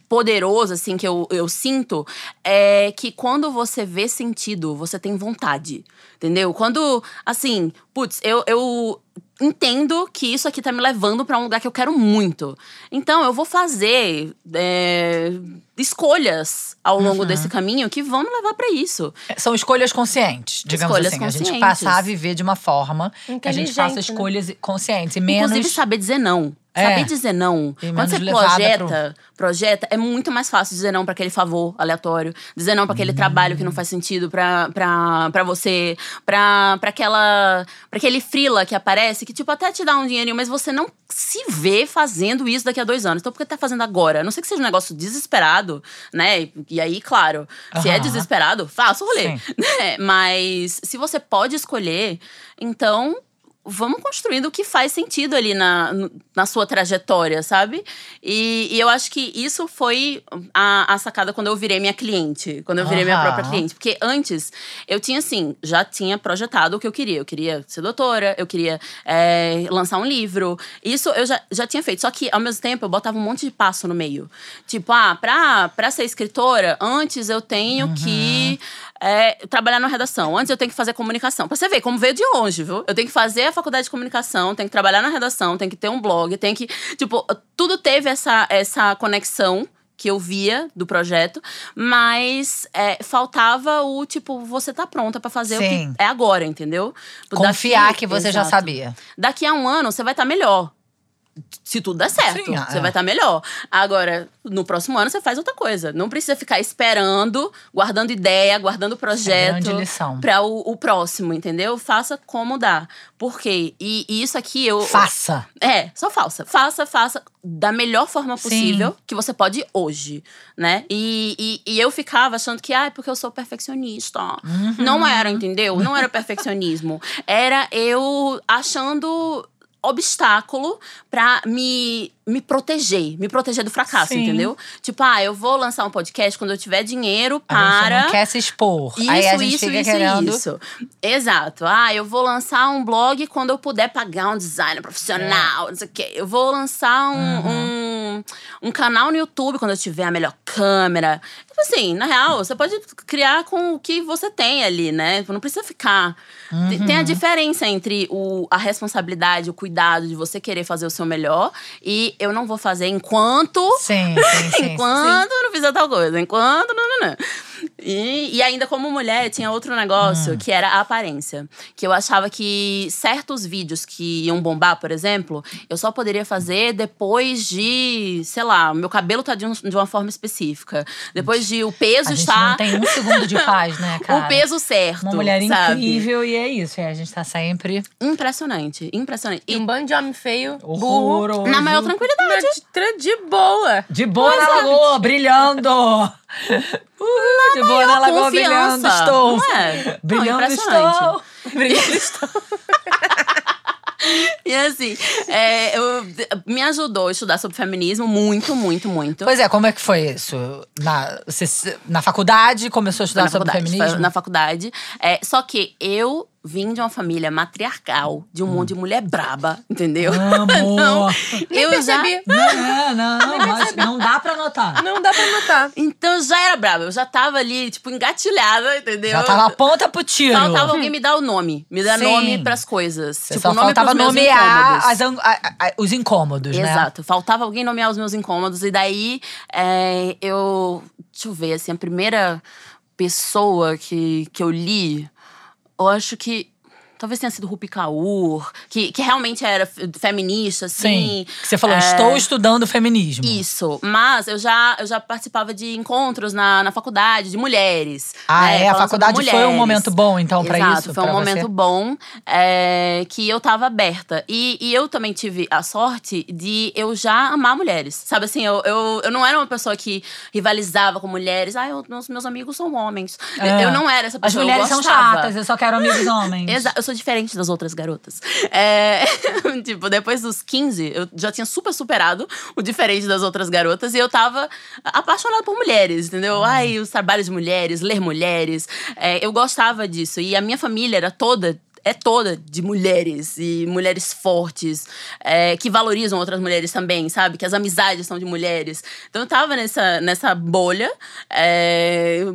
poderoso, assim, que eu, eu sinto? É que quando você vê sentido, você tem vontade. Entendeu? Quando, assim, putz, eu. eu Entendo que isso aqui tá me levando pra um lugar que eu quero muito. Então, eu vou fazer é, escolhas ao longo Uhum. desse caminho que vão me levar pra isso. São escolhas conscientes, digamos Escolhas assim. A gente conscientes. passar a viver de uma forma que a gente faça né? escolhas conscientes. E menos. Inclusive, saber dizer não. É. Saber dizer não. E Quando você projeta, projeta, é muito mais fácil dizer não pra aquele favor aleatório, dizer não pra aquele trabalho que Hum. não faz sentido pra você, pra, pra aquela. pra aquele frila que aparece, que, tipo, até te dá um dinheirinho, mas você não se vê fazendo isso daqui a dois anos. Então, por que tá fazendo agora? A não sei que seja um negócio desesperado, né? E aí, claro, se é desesperado, faça o rolê. Né? Mas se você pode escolher, então vamos construindo o que faz sentido ali na, na sua trajetória, sabe? E, e eu acho que isso foi a, a sacada quando eu virei minha cliente, quando eu virei minha Aham. própria cliente. Porque antes, eu tinha assim, já tinha projetado o que eu queria. Eu queria ser doutora, eu queria é, lançar um livro. Isso eu já, já tinha feito. Só que, ao mesmo tempo, eu botava um monte de passo no meio. Tipo, ah, pra, pra ser escritora, antes eu tenho que é, trabalhar na redação. Antes eu tenho que fazer comunicação. Pra você ver como veio de longe, viu? Eu tenho que fazer a faculdade de comunicação, tenho que trabalhar na redação, tenho que ter um blog, tenho que. Tipo, tudo teve essa, essa conexão que eu via do projeto, mas é, faltava o tipo, você tá pronta pra fazer o Sim. que é agora, entendeu? Confiar Daqui- que você já Exato. sabia. Daqui a um ano você vai estar melhor. Se tudo der certo, Sim, você é. vai estar melhor. Agora, no próximo ano, você faz outra coisa. Não precisa ficar esperando, guardando ideia, guardando projeto lição. para o, o próximo, entendeu? Faça como dá. Por quê? E, e isso aqui eu. Faça. É, só faça. Faça, faça da melhor forma Sim. possível que você pode hoje, né? E, e, e eu ficava achando que, ah, é porque eu sou perfeccionista. Uhum. Não era, entendeu? Não era perfeccionismo. Era eu achando obstáculo pra me, me proteger, me proteger do fracasso, Sim. entendeu? Tipo, ah, eu vou lançar um podcast quando eu tiver dinheiro para não quer se expor. isso, Aí a gente isso, fica isso, querendo. isso. Exato. Ah, eu vou lançar um blog quando eu puder pagar um designer profissional, não sei o quê. Eu vou lançar um, Uhum. um, um canal no YouTube quando eu tiver a melhor câmera. Tipo assim, na real, você pode criar com o que você tem ali, né? Não precisa ficar. Tem- Tem a Uhum. diferença entre o, a responsabilidade, o cuidado de você querer fazer o seu melhor e eu não vou fazer enquanto Sim, sim, sim. enquanto não fizer tal coisa, enquanto não, não, não. E, e ainda como mulher, tinha outro negócio Hum. que era a aparência. Que eu achava que certos vídeos que iam bombar, por exemplo, eu só poderia fazer depois de, sei lá, o meu cabelo tá de, um- de uma forma específica. Depois de o peso A gente estar. não tem um segundo de paz, né, cara? O peso certo. Uma mulher sabe? incrível e é isso. E a gente tá sempre Impressionante, impressionante. E E um bando de homem feio, burro. horroroso. na maior tranquilidade. De, de boa. De boa na lagoa, brilhando. Uh, de boa na lagoa, confiança. brilhando estou. Não é? Brilhando Não, estou. Brilhando estou. E assim, é, eu- me ajudou a estudar sobre feminismo muito, muito, muito. Pois é, como é que foi isso? Na, você, na faculdade começou a estudar sobre feminismo? Na faculdade. É, só que eu vim de uma família matriarcal, de um monte de mulher braba, entendeu? Amo. Não, Nem eu já. percebi. Não, não, mas não dá pra notar. Não dá pra notar. Então eu já era braba, eu já tava ali, tipo, engatilhada, entendeu? Já tava a ponta pro tiro. Faltava alguém me dar o nome, me dar Sim. nome pras coisas. Você tipo, só nome faltava pros meus nomear incômodos. as a- a- os incômodos, né? Exato. Faltava alguém nomear os meus incômodos. E daí, é, eu. Deixa eu ver, assim, a primeira pessoa que, que eu li, eu acho que. Talvez tenha sido Rupi Kaur, que, que realmente era fe- feminista, assim. Sim. Você falou, É, estou estudando feminismo. Isso, mas eu já, eu já participava de encontros na, na faculdade de mulheres. Ah, né, é? A faculdade foi um momento bom, então, pra Exato, isso? Foi um momento você? bom é, que eu tava aberta. E, e eu também tive a sorte de eu já amar mulheres. Sabe assim, eu, eu, eu não era uma pessoa que rivalizava com mulheres. Ah, eu, meus, meus amigos são homens. É. Eu não era essa As pessoa. eu mulheres são chatas, eu só quero amigos homens. Exato, sou diferente das outras garotas. É, tipo, depois dos 15, eu já tinha super superado o diferente das outras garotas e eu tava apaixonada por mulheres, entendeu? Ai, os trabalhos de mulheres, ler mulheres. É, eu gostava disso. E a minha família era toda. É toda de mulheres e mulheres fortes, é, que valorizam outras mulheres também, sabe? Que as amizades são de mulheres. Então eu tava nessa, nessa bolha. é,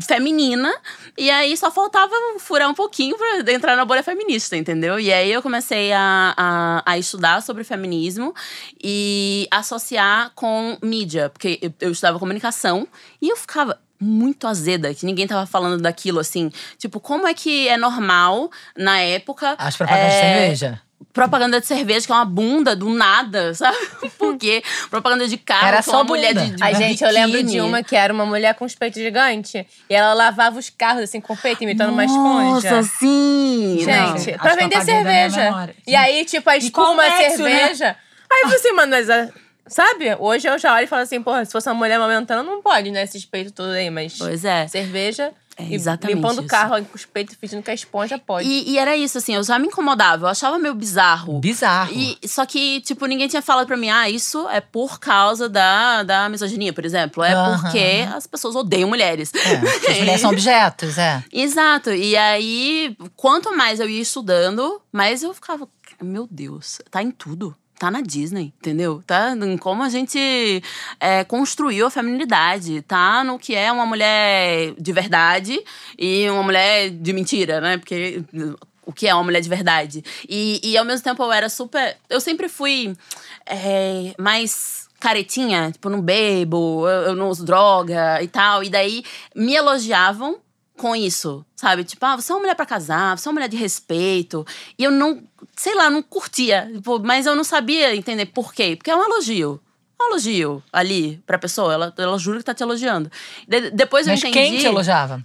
feminina. E aí só faltava furar um pouquinho pra entrar na bolha feminista, entendeu? E aí eu comecei a, a, a estudar sobre feminismo e associar com mídia, porque eu, eu estudava comunicação e eu ficava. muito azeda, que ninguém tava falando daquilo assim. Tipo, como é que é normal na época. As propagandas de é, cerveja. Propaganda de cerveja, que é uma bunda do nada, sabe? Por quê? Propaganda de carro, Era com só uma mulher bunda. de, de Ai, gente, eu lembro de biquíni. uma que era uma mulher com os peitos gigantes. E ela lavava os carros assim com o peito, imitando uma esponja. Nossa, sim! Não. Gente, As pra vender cerveja. E aí, tipo, a espuma, a né? cerveja. Aí eu falei assim, mano, mas. a- Sabe? Hoje eu já olho e falo assim, porra, se fosse uma mulher amamentando, não pode, né? Esses peitos tudo aí, mas. Pois é. Cerveja. É exatamente limpando o carro com os peitos fingindo que a esponja pode. E, e era isso, assim, eu já me incomodava, eu achava meio bizarro. Bizarro. E, só que, tipo, ninguém tinha falado pra mim, ah, isso é por causa da, da misoginia, por exemplo. É porque as pessoas odeiam mulheres. É, as mulheres são objetos, é. Exato. E aí, quanto mais eu ia estudando, mais eu ficava, meu Deus, tá em tudo. Tá na Disney, entendeu? Tá em como a gente é, construiu a feminilidade. Tá no que é uma mulher de verdade e uma mulher de mentira, né? Porque o que é uma mulher de verdade. E, e ao mesmo tempo eu era super. Eu sempre fui é, mais caretinha, tipo, não bebo, eu, eu não uso droga e tal. E daí me elogiavam com isso, sabe? Tipo, ah, você é uma mulher pra casar, você é uma mulher de respeito. E eu não, sei lá, não curtia. Tipo, mas eu não sabia entender por quê. Porque é um elogio. É um elogio ali pra pessoa. Ela, ela jura que tá te elogiando. De- depois eu Mas entendi. quem te elogiava?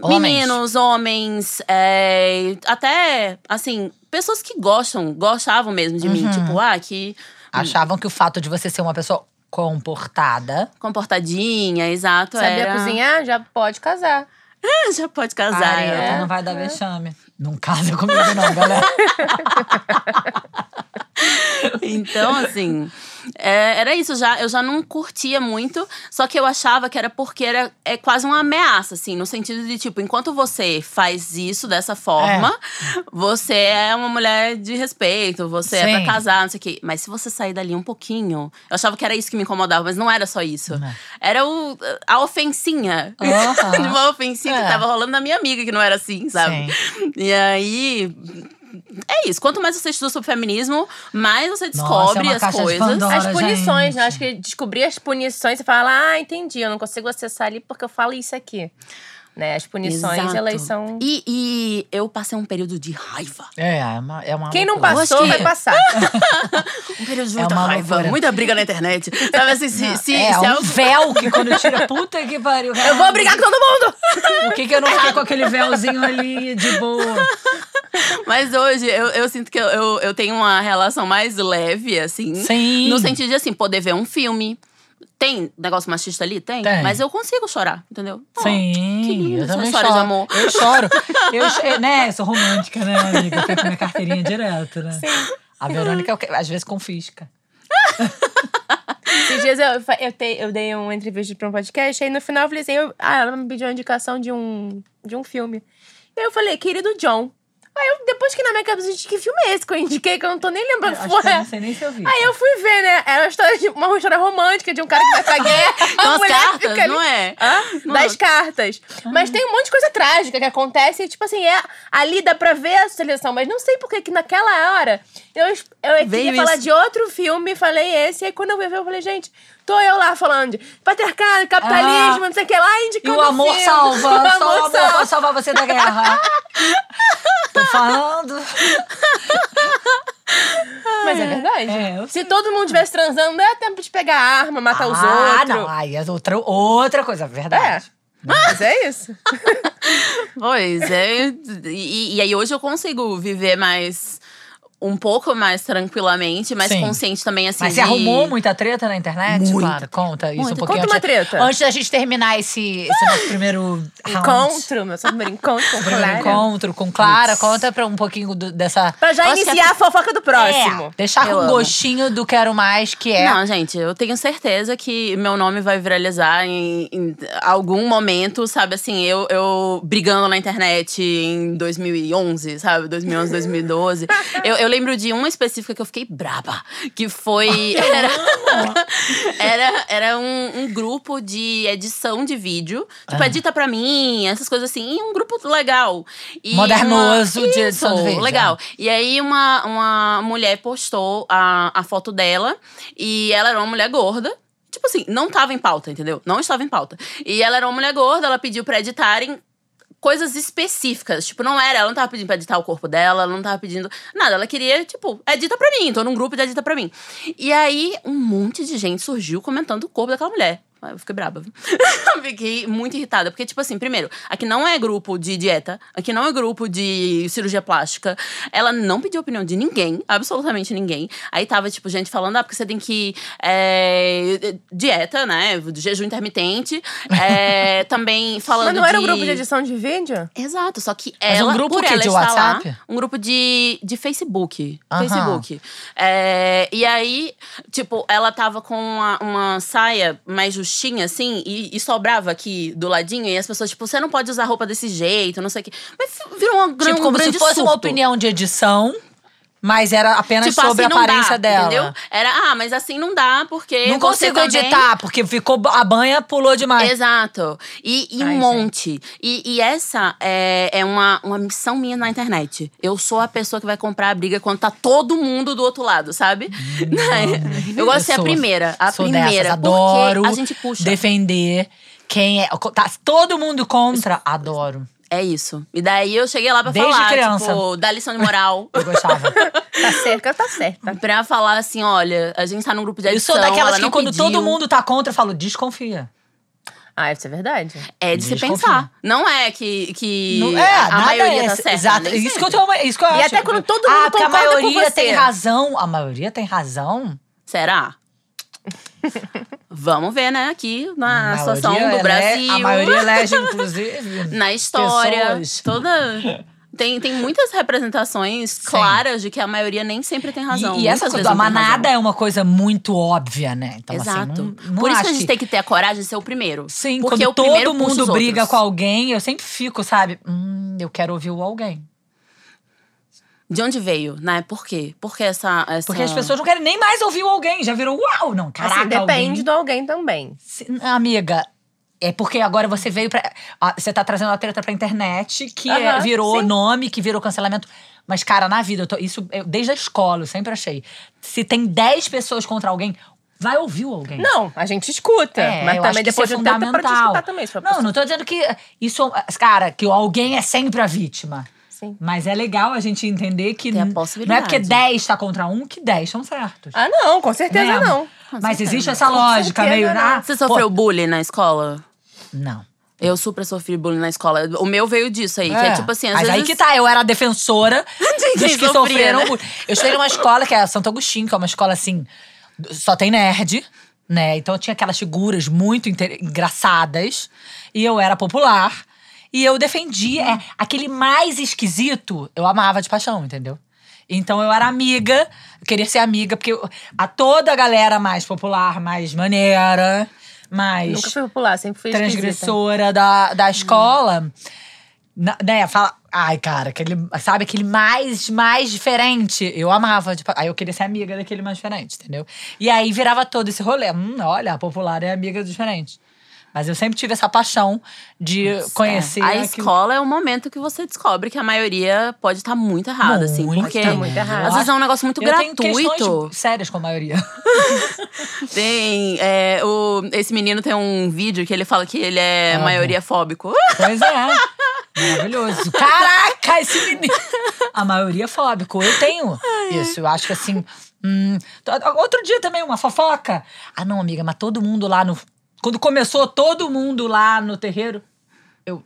Homens. Meninos, homens, é, até, assim, pessoas que gostam, gostavam mesmo de Uhum. mim. Tipo, ah, que Achavam que o fato de você ser uma pessoa comportada. comportadinha, exato. Sabia era... cozinhar? Já pode casar. Já pode casar. Ai, é. então não vai dar vexame. Não casa comigo, não, galera. Então, assim, é, era isso. Já, eu já não curtia muito, só que eu achava que era porque era é quase uma ameaça, assim, no sentido de, tipo, enquanto você faz isso dessa forma, você é uma mulher de respeito, você é Sim. pra casar, não sei o quê. Mas se você sair dali um pouquinho, eu achava que era isso que me incomodava, mas não era só isso. Não. Era o, a ofensinha. Aham. de uma ofensinha É. que tava rolando na minha amiga, que não era assim, sabe? E aí. É isso. Quanto mais você estuda sobre feminismo, mais você descobre é uma as caixa de coisas. Pandora. As punições, gente. né? Acho que descobrir as punições, você fala, ah, entendi, eu não consigo acessar ali porque eu falo isso aqui. Né? As punições, Exato. elas são. E, e eu passei um período de raiva. É, é uma, é uma Quem não loucura. passou, que- vai passar. Um período de É muita uma raiva, loucura. muita briga na internet. Sabe assim, se, se, é, se um algo- véu que quando tira, puta que pariu. eu vou brigar com todo mundo! Por que, que eu não fiquei com aquele véuzinho ali de boa? Mas hoje eu, eu sinto que eu, eu, eu tenho uma relação mais leve, assim. Sim. No sentido de, assim, poder ver um filme. Tem negócio machista ali? Tem. Tem. Mas eu consigo chorar, entendeu? Oh, Sim, que lindo eu também choro. de amor. Eu choro. Eu, cho- né, sou romântica, né, amiga? Eu tenho minha carteirinha direto, né? Sim. A Verônica, eu- às vezes, confisca. Esses dias eu, eu, te- eu dei uma entrevista pra um podcast, aí no final eu falei assim: eu- ah, ela me pediu uma indicação de um, de um filme. E aí eu falei, querido John. Aí eu, depois que na minha cabeça, gente, que filme é esse que eu indiquei, que eu não tô nem lembrando que Acho que eu é. não sei nem se eu vi. Aí eu fui ver, né? Era uma história, de, uma história romântica de um cara que vai pra guerra. A as cartas, ali- não é? Hã? Não. Das cartas. Mas tem um monte de coisa trágica que acontece e, tipo assim, é, ali dá pra ver a seleção. Mas não sei por que que naquela hora eu, eu Veio queria falar isso. de outro filme, falei esse. E aí quando eu vi, eu falei, gente, tô eu lá falando de patriarcado, capitalismo, não sei o que lá, E indicando o amor filme. salva. O Só o amor salva. salvar você da guerra. Tô falando. Mas é verdade. É, Se todo mundo estivesse transando, não é tempo de pegar arma, matar os ah, outros. não. Aí é outra, outra coisa, É. verdade. Mas é isso. Pois é. E, e aí hoje eu consigo viver mais. Um pouco mais tranquilamente, mais Sim. consciente também, assim. Mas você de- arrumou muita treta na internet? Muito. Claro, conta isso um Muito. pouquinho. Conta uma treta. Antes da gente terminar esse, esse nosso primeiro round. Encontro, meu primeiro encontro com Clara. encontro com Clara. Conta pra um pouquinho do- dessa. Pra já que iniciar a fofoca do próximo. É, deixar Eu com amo. gostinho do Quero Mais, que é. Não, gente, eu tenho certeza que meu nome vai viralizar em, em algum momento, sabe? Assim, eu, eu brigando na internet em 2011, sabe? 2011, 2012. eu, eu lembro de uma específica que eu fiquei braba, que foi. Era, era, era um, um grupo de edição de vídeo. Tipo, Ah. edita pra mim, essas coisas assim. E um grupo legal. E Modernoso uma- de edição de vídeo. Legal. E aí uma, uma mulher postou a, a foto dela e ela era uma mulher gorda. tipo assim, não tava em pauta, entendeu? Não estava em pauta. E ela era uma mulher gorda, ela pediu pra editarem coisas específicas. Tipo, não era, ela não tava pedindo pra editar o corpo dela, ela não tava pedindo nada. Ela queria, tipo, edita pra mim, tô num grupo de edita pra mim. E aí, um monte de gente surgiu comentando o corpo daquela mulher. Aí Eu fiquei braba. fiquei muito irritada. Porque, tipo assim, primeiro, aqui não é grupo de dieta, aqui não é grupo de cirurgia plástica. Ela não pediu opinião de ninguém, absolutamente ninguém. Aí tava, tipo, gente falando, ah, porque você tem que. é, dieta, né? Jejum intermitente. É, também falando. Mas não era um de- grupo de edição de vídeo? Exato, só que Mas um ela, grupo por ela De WhatsApp? lá, um grupo de, de Facebook. Aham. Facebook. É, e aí, tipo, ela tava com uma, uma saia mais justinha, assim, e, e sobrava aqui do ladinho, e as pessoas, tipo, você não pode usar roupa desse jeito, não sei o quê. Mas virou uma, Tipo, um como grande se fosse uma surto. opinião de edição, mas era apenas Tipo, sobre assim a aparência dá, dela. entendeu? Era, ah, mas assim não dá, porque Não consigo também... editar, porque ficou a banha pulou demais. Exato. E, e Ai, um monte. E, e essa é, é uma, uma missão minha na internet. Eu sou a pessoa que vai comprar a briga quando tá todo mundo do outro lado, sabe? eu gosto de ser a primeira. A sou primeira. dessas, adoro porque a gente puxa. defender quem é. Tá todo mundo contra, adoro. É isso. E daí eu cheguei lá pra Desde falar, criança. tipo, dar lição de moral. Eu gostava. Tá certa, tá certa. pra falar assim, olha, a gente tá num grupo de Eu edição, sou daquelas ela que quando pediu. todo mundo tá contra, eu falo, desconfia. Ah, isso é verdade. É de se pensar. Não é que, que Não- é, a nada maioria é, tá certa. Exato. nem Isso que, eu sempre. tô, isso que eu E acho. até quando todo ah, mundo porque a concorda com maioria você. tem razão. A maioria tem razão. Será? Vamos ver, né, aqui na situação do ele- Brasil. A maioria elege, inclusive. na história. pessoas. Toda. Tem, tem muitas representações claras de que a maioria nem sempre tem razão. E, e essa coisa da manada é uma coisa muito óbvia, né? Então, Exato. assim, não, não Por isso que a gente tem que ter a coragem de ser o primeiro. Sim, Porque quando o primeiro todo mundo briga outros. com alguém, eu sempre fico, sabe? Hum, eu quero ouvir o alguém. De onde veio, né? Por quê? Porque essa. essa... Porque as pessoas não querem nem mais ouvir o alguém. Já virou uau, não. Caraca, assim, depende alguém. do alguém também. Se- Amiga, é porque agora você veio pra. Você tá trazendo a treta pra internet, que é- virou sim. nome, que virou cancelamento. Mas, cara, na vida, eu tô- isso eu- desde a escola, eu sempre achei. Se tem 10 pessoas contra alguém, vai ouvir o alguém. Não, a gente escuta. É, mas eu também acho que depois é tempo é pra te fundamental. escutar também. se for Não, possível. não tô dizendo que isso. Cara, que o alguém é sempre a vítima. Sim. Mas é legal a gente entender que Tem a não é porque 10 tá contra um que 10 são certos. Ah, não, com certeza Né? não. Mas existe essa lógica certeza meio. Ah, Você pô, sofreu bullying na escola? Não. Eu super sofri bullying na escola. O meu veio disso aí, que é tipo assim, às Mas vezes. aí que tá, eu era a defensora dos quem que sofria, sofreram. né? bullying. Eu estudei numa escola que é Santo Agostinho, que é uma escola assim, só tem nerd, né? Então tinha aquelas figuras muito inter- engraçadas. E eu era popular. E eu defendia é, aquele mais esquisito, eu amava de paixão, entendeu? Então eu era amiga, eu queria ser amiga, porque eu- a toda a galera mais popular, mais maneira, mais Nunca fui popular, sempre fui esquisita. transgressora da, da escola, na- né, fala, ai, cara, aquele, sabe, aquele mais, mais diferente, eu amava, tipo, aí eu queria ser amiga daquele mais diferente, entendeu? E aí virava todo esse rolê, hum, olha, a popular é amiga do diferente. Mas eu sempre tive essa paixão de conhecer A aquilo- escola é o momento que você descobre que a maioria pode estar muito errada, assim. Muito, Porque tá muito errado. às vezes é um negócio muito eu tenho gratuito. sérias com a maioria. Tem. é, o, esse menino tem um vídeo que ele fala que ele é Amo. maioria fóbico. Pois é. Maravilhoso. Caraca, esse menino. A maioria é fóbico. Eu tenho isso. Eu acho que assim. hum, outro dia também, uma fofoca. Ah, não, amiga, mas todo mundo lá no. Quando começou todo mundo lá no terreiro, eu.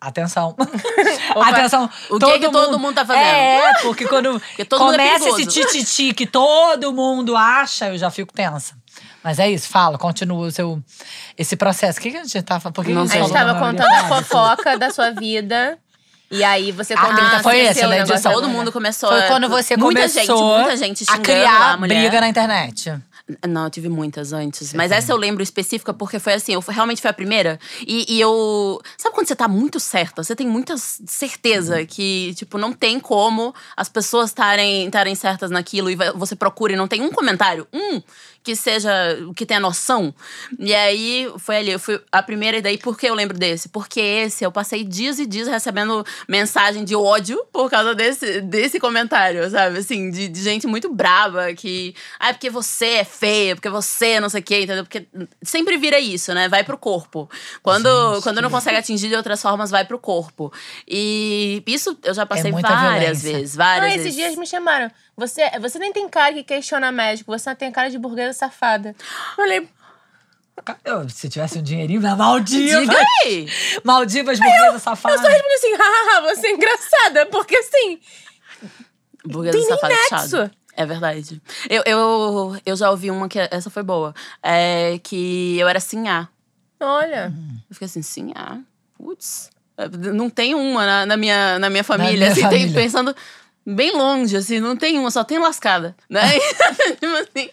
Atenção. Atenção. O que que todo mundo tá fazendo? É, porque quando todo mundo é começa esse perigoso. tititi que todo mundo acha, eu já fico tensa. Mas é isso, fala, continua o seu, esse processo. O que, que a gente tava. Que Não a gente tava contando a fofoca da sua vida. E aí você A contou treta foi esse, né. Todo mundo começou Foi quando você muita começou gente, muita gente a criar a mulher. briga na internet. Não, eu tive muitas antes. Mas essa eu lembro específica porque foi assim, eu realmente foi a primeira. E, e eu. Sabe quando você tá muito certa? Você tem muita certeza que, tipo, não tem como as pessoas estarem certas naquilo e você procura e não tem um comentário, um, que seja, que tenha noção. E aí foi ali, eu fui a primeira, e daí por que eu lembro desse? Porque esse eu passei dias e dias recebendo mensagem de ódio por causa desse, desse comentário, sabe? Assim, de, de gente muito brava que. Ah, é porque você é feia, porque você não sei o quê, entendeu? Porque sempre vira isso, né? Vai pro corpo. Quando, quando não consegue atingir de outras formas, vai pro corpo. E isso eu já passei muita várias violência. vezes, várias Ah, vezes. esses dias me chamaram. Você, você nem tem cara que questiona médico, você tem cara de burguesa safada. Eu Eu, se tivesse um dinheirinho, na Maldivas. Diga aí! Maldivas, burguesa eu safada. só respondi assim, hahaha, você é engraçada. Porque assim, Burguesa Tem nem safada nexo. chato. É verdade. Eu, eu, eu já ouvi uma que essa foi boa. É que eu era sinhá. olha. Eu fiquei assim, sinhá? Putz. Não tem uma na, na minha, na minha família. minha assim, família. Tem, pensando bem longe, assim, não tem uma, só tem lascada. Né? tipo assim.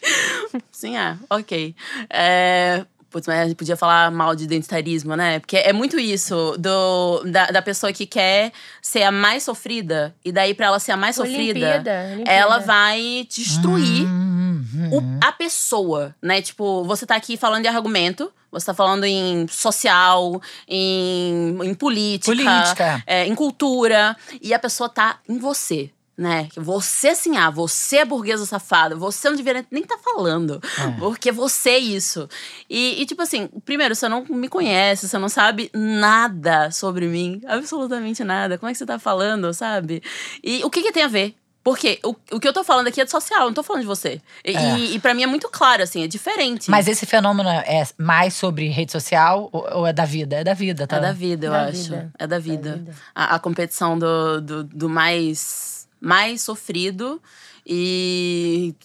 Sinhá, ok. É, Putz, mas a gente podia falar mal de identitarismo, né? Porque é muito isso, do, da, da pessoa que quer ser a mais sofrida, e daí pra ela ser a mais sofrida, Olimpíada, Olimpíada. ela vai destruir Uhum. o- a pessoa, né? Tipo, você tá aqui falando de argumento, você tá falando em social, em, em política, Política. é, em cultura, e a pessoa tá em você. Né? Você assim, ah, você é burguesa safada, você não deveria nem estar tá falando, porque você é isso. E, e, tipo assim, primeiro, você não me conhece, você não sabe nada sobre mim, absolutamente nada. Como é que você tá falando, sabe? E o que, que tem a ver? Porque o, o que eu tô falando aqui é de social, eu não tô falando de você. E, É. e, e pra mim é muito claro, assim, é diferente. Mas esse fenômeno é mais sobre rede social ou, ou é da vida? É da vida, tá? É da vida, eu Da acho. vida. É da vida. vida. A, a competição do, do, do mais, mais sofrido e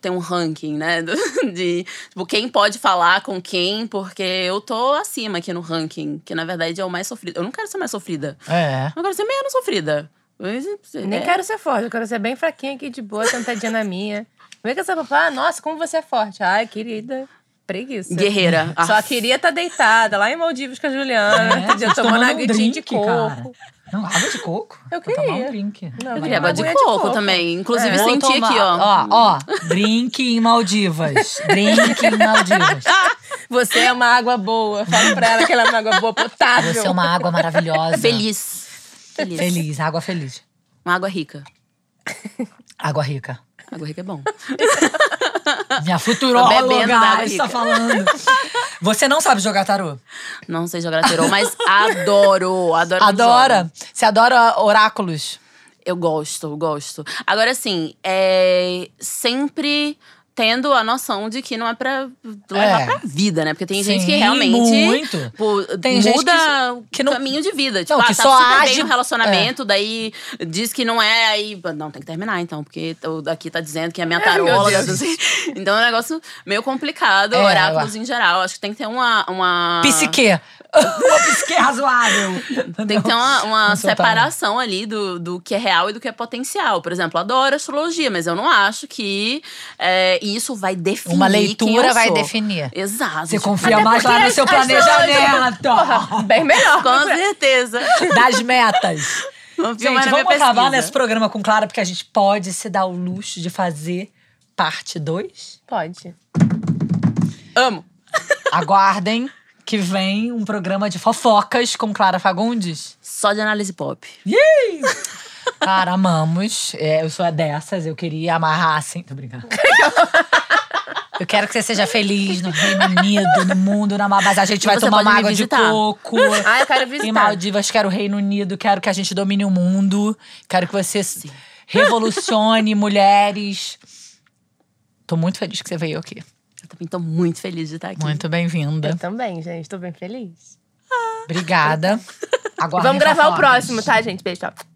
tem um ranking, né? De tipo, quem pode falar com quem, porque eu tô acima aqui no ranking, que na verdade é o mais sofrido. Eu não quero ser mais sofrida. É. Eu quero ser menos sofrida. Mas, Nem é, quero ser forte, eu quero ser bem fraquinha aqui de boa, sentadinha na minha. Vem com essa papá, nossa, como você é forte. Ai, querida, preguiça. Guerreira. Só Ah, queria estar deitada lá em Maldivas com a Juliana, É, gente, Tomando um aguinha de drink, coco. Não, água de coco. Eu Vou tomar queria. um drink. Não, Eu queria água de aguinha coco, também. Inclusive, É. Senti tomar- aqui, ó. Ó, ó, drink em Maldivas. Drink em Maldivas. Você é uma água boa. Fala pra ela que ela é uma água boa potável. Você é uma água maravilhosa. Feliz. Feliz. Feliz, água feliz. Uma água rica. Água rica. Água rica é bom. Minha futuróloga está falando. Você não sabe jogar tarô? Não sei jogar tarô, mas adoro. Adoro. Adora? Você adora oráculos? Eu gosto, eu gosto. Agora, assim, é sempre tendo a noção de que não é pra levar É. pra vida, né? Porque tem gente que Sim, realmente muito. pô, Tem gente muda que- que não- o caminho de vida. Tipo, Não, ah, que tá só super age- bem no relacionamento, daí diz que não é, aí. Não, tem que terminar então, porque o daqui tá dizendo que é minha taróloga. Deus. assim. Então é um negócio meio complicado, É, oráculos eu- em geral. Acho que tem que ter uma. uma... Psique. Uma psique razoável. Tem que ter uma, uma separação ali do, do que é real e do que é potencial. Por exemplo, adoro astrologia, mas eu não acho que é, isso vai definir. Uma quem leitura vai definir. Exato. Você confia mais lá no seu planejamento. Bem melhor. Com certeza. Das metas. Confio Gente, vamos acabar nesse programa com Clara, porque a gente pode se dar o luxo de fazer parte 2. Pode. Amo. Aguardem que vem um programa de fofocas com Clara Fagundes. Só de análise pop. Cara, amamos. É, eu sou a dessas, eu queria amarrar assim. Tô brincando. Eu quero que você seja feliz no Reino Unido, no mundo, na mas a gente E vai tomar uma água de coco. Ah, eu quero Em visitar. Maldivas, quero o Reino Unido, quero que a gente domine o mundo. Quero que você revolucione mulheres. Tô muito feliz que você veio aqui. Eu também tô muito feliz de estar aqui. Muito bem-vinda. Eu também, gente. Tô bem feliz. Obrigada. Aguardem Vamos gravar o próximo, tá, gente? Beijo, tchau.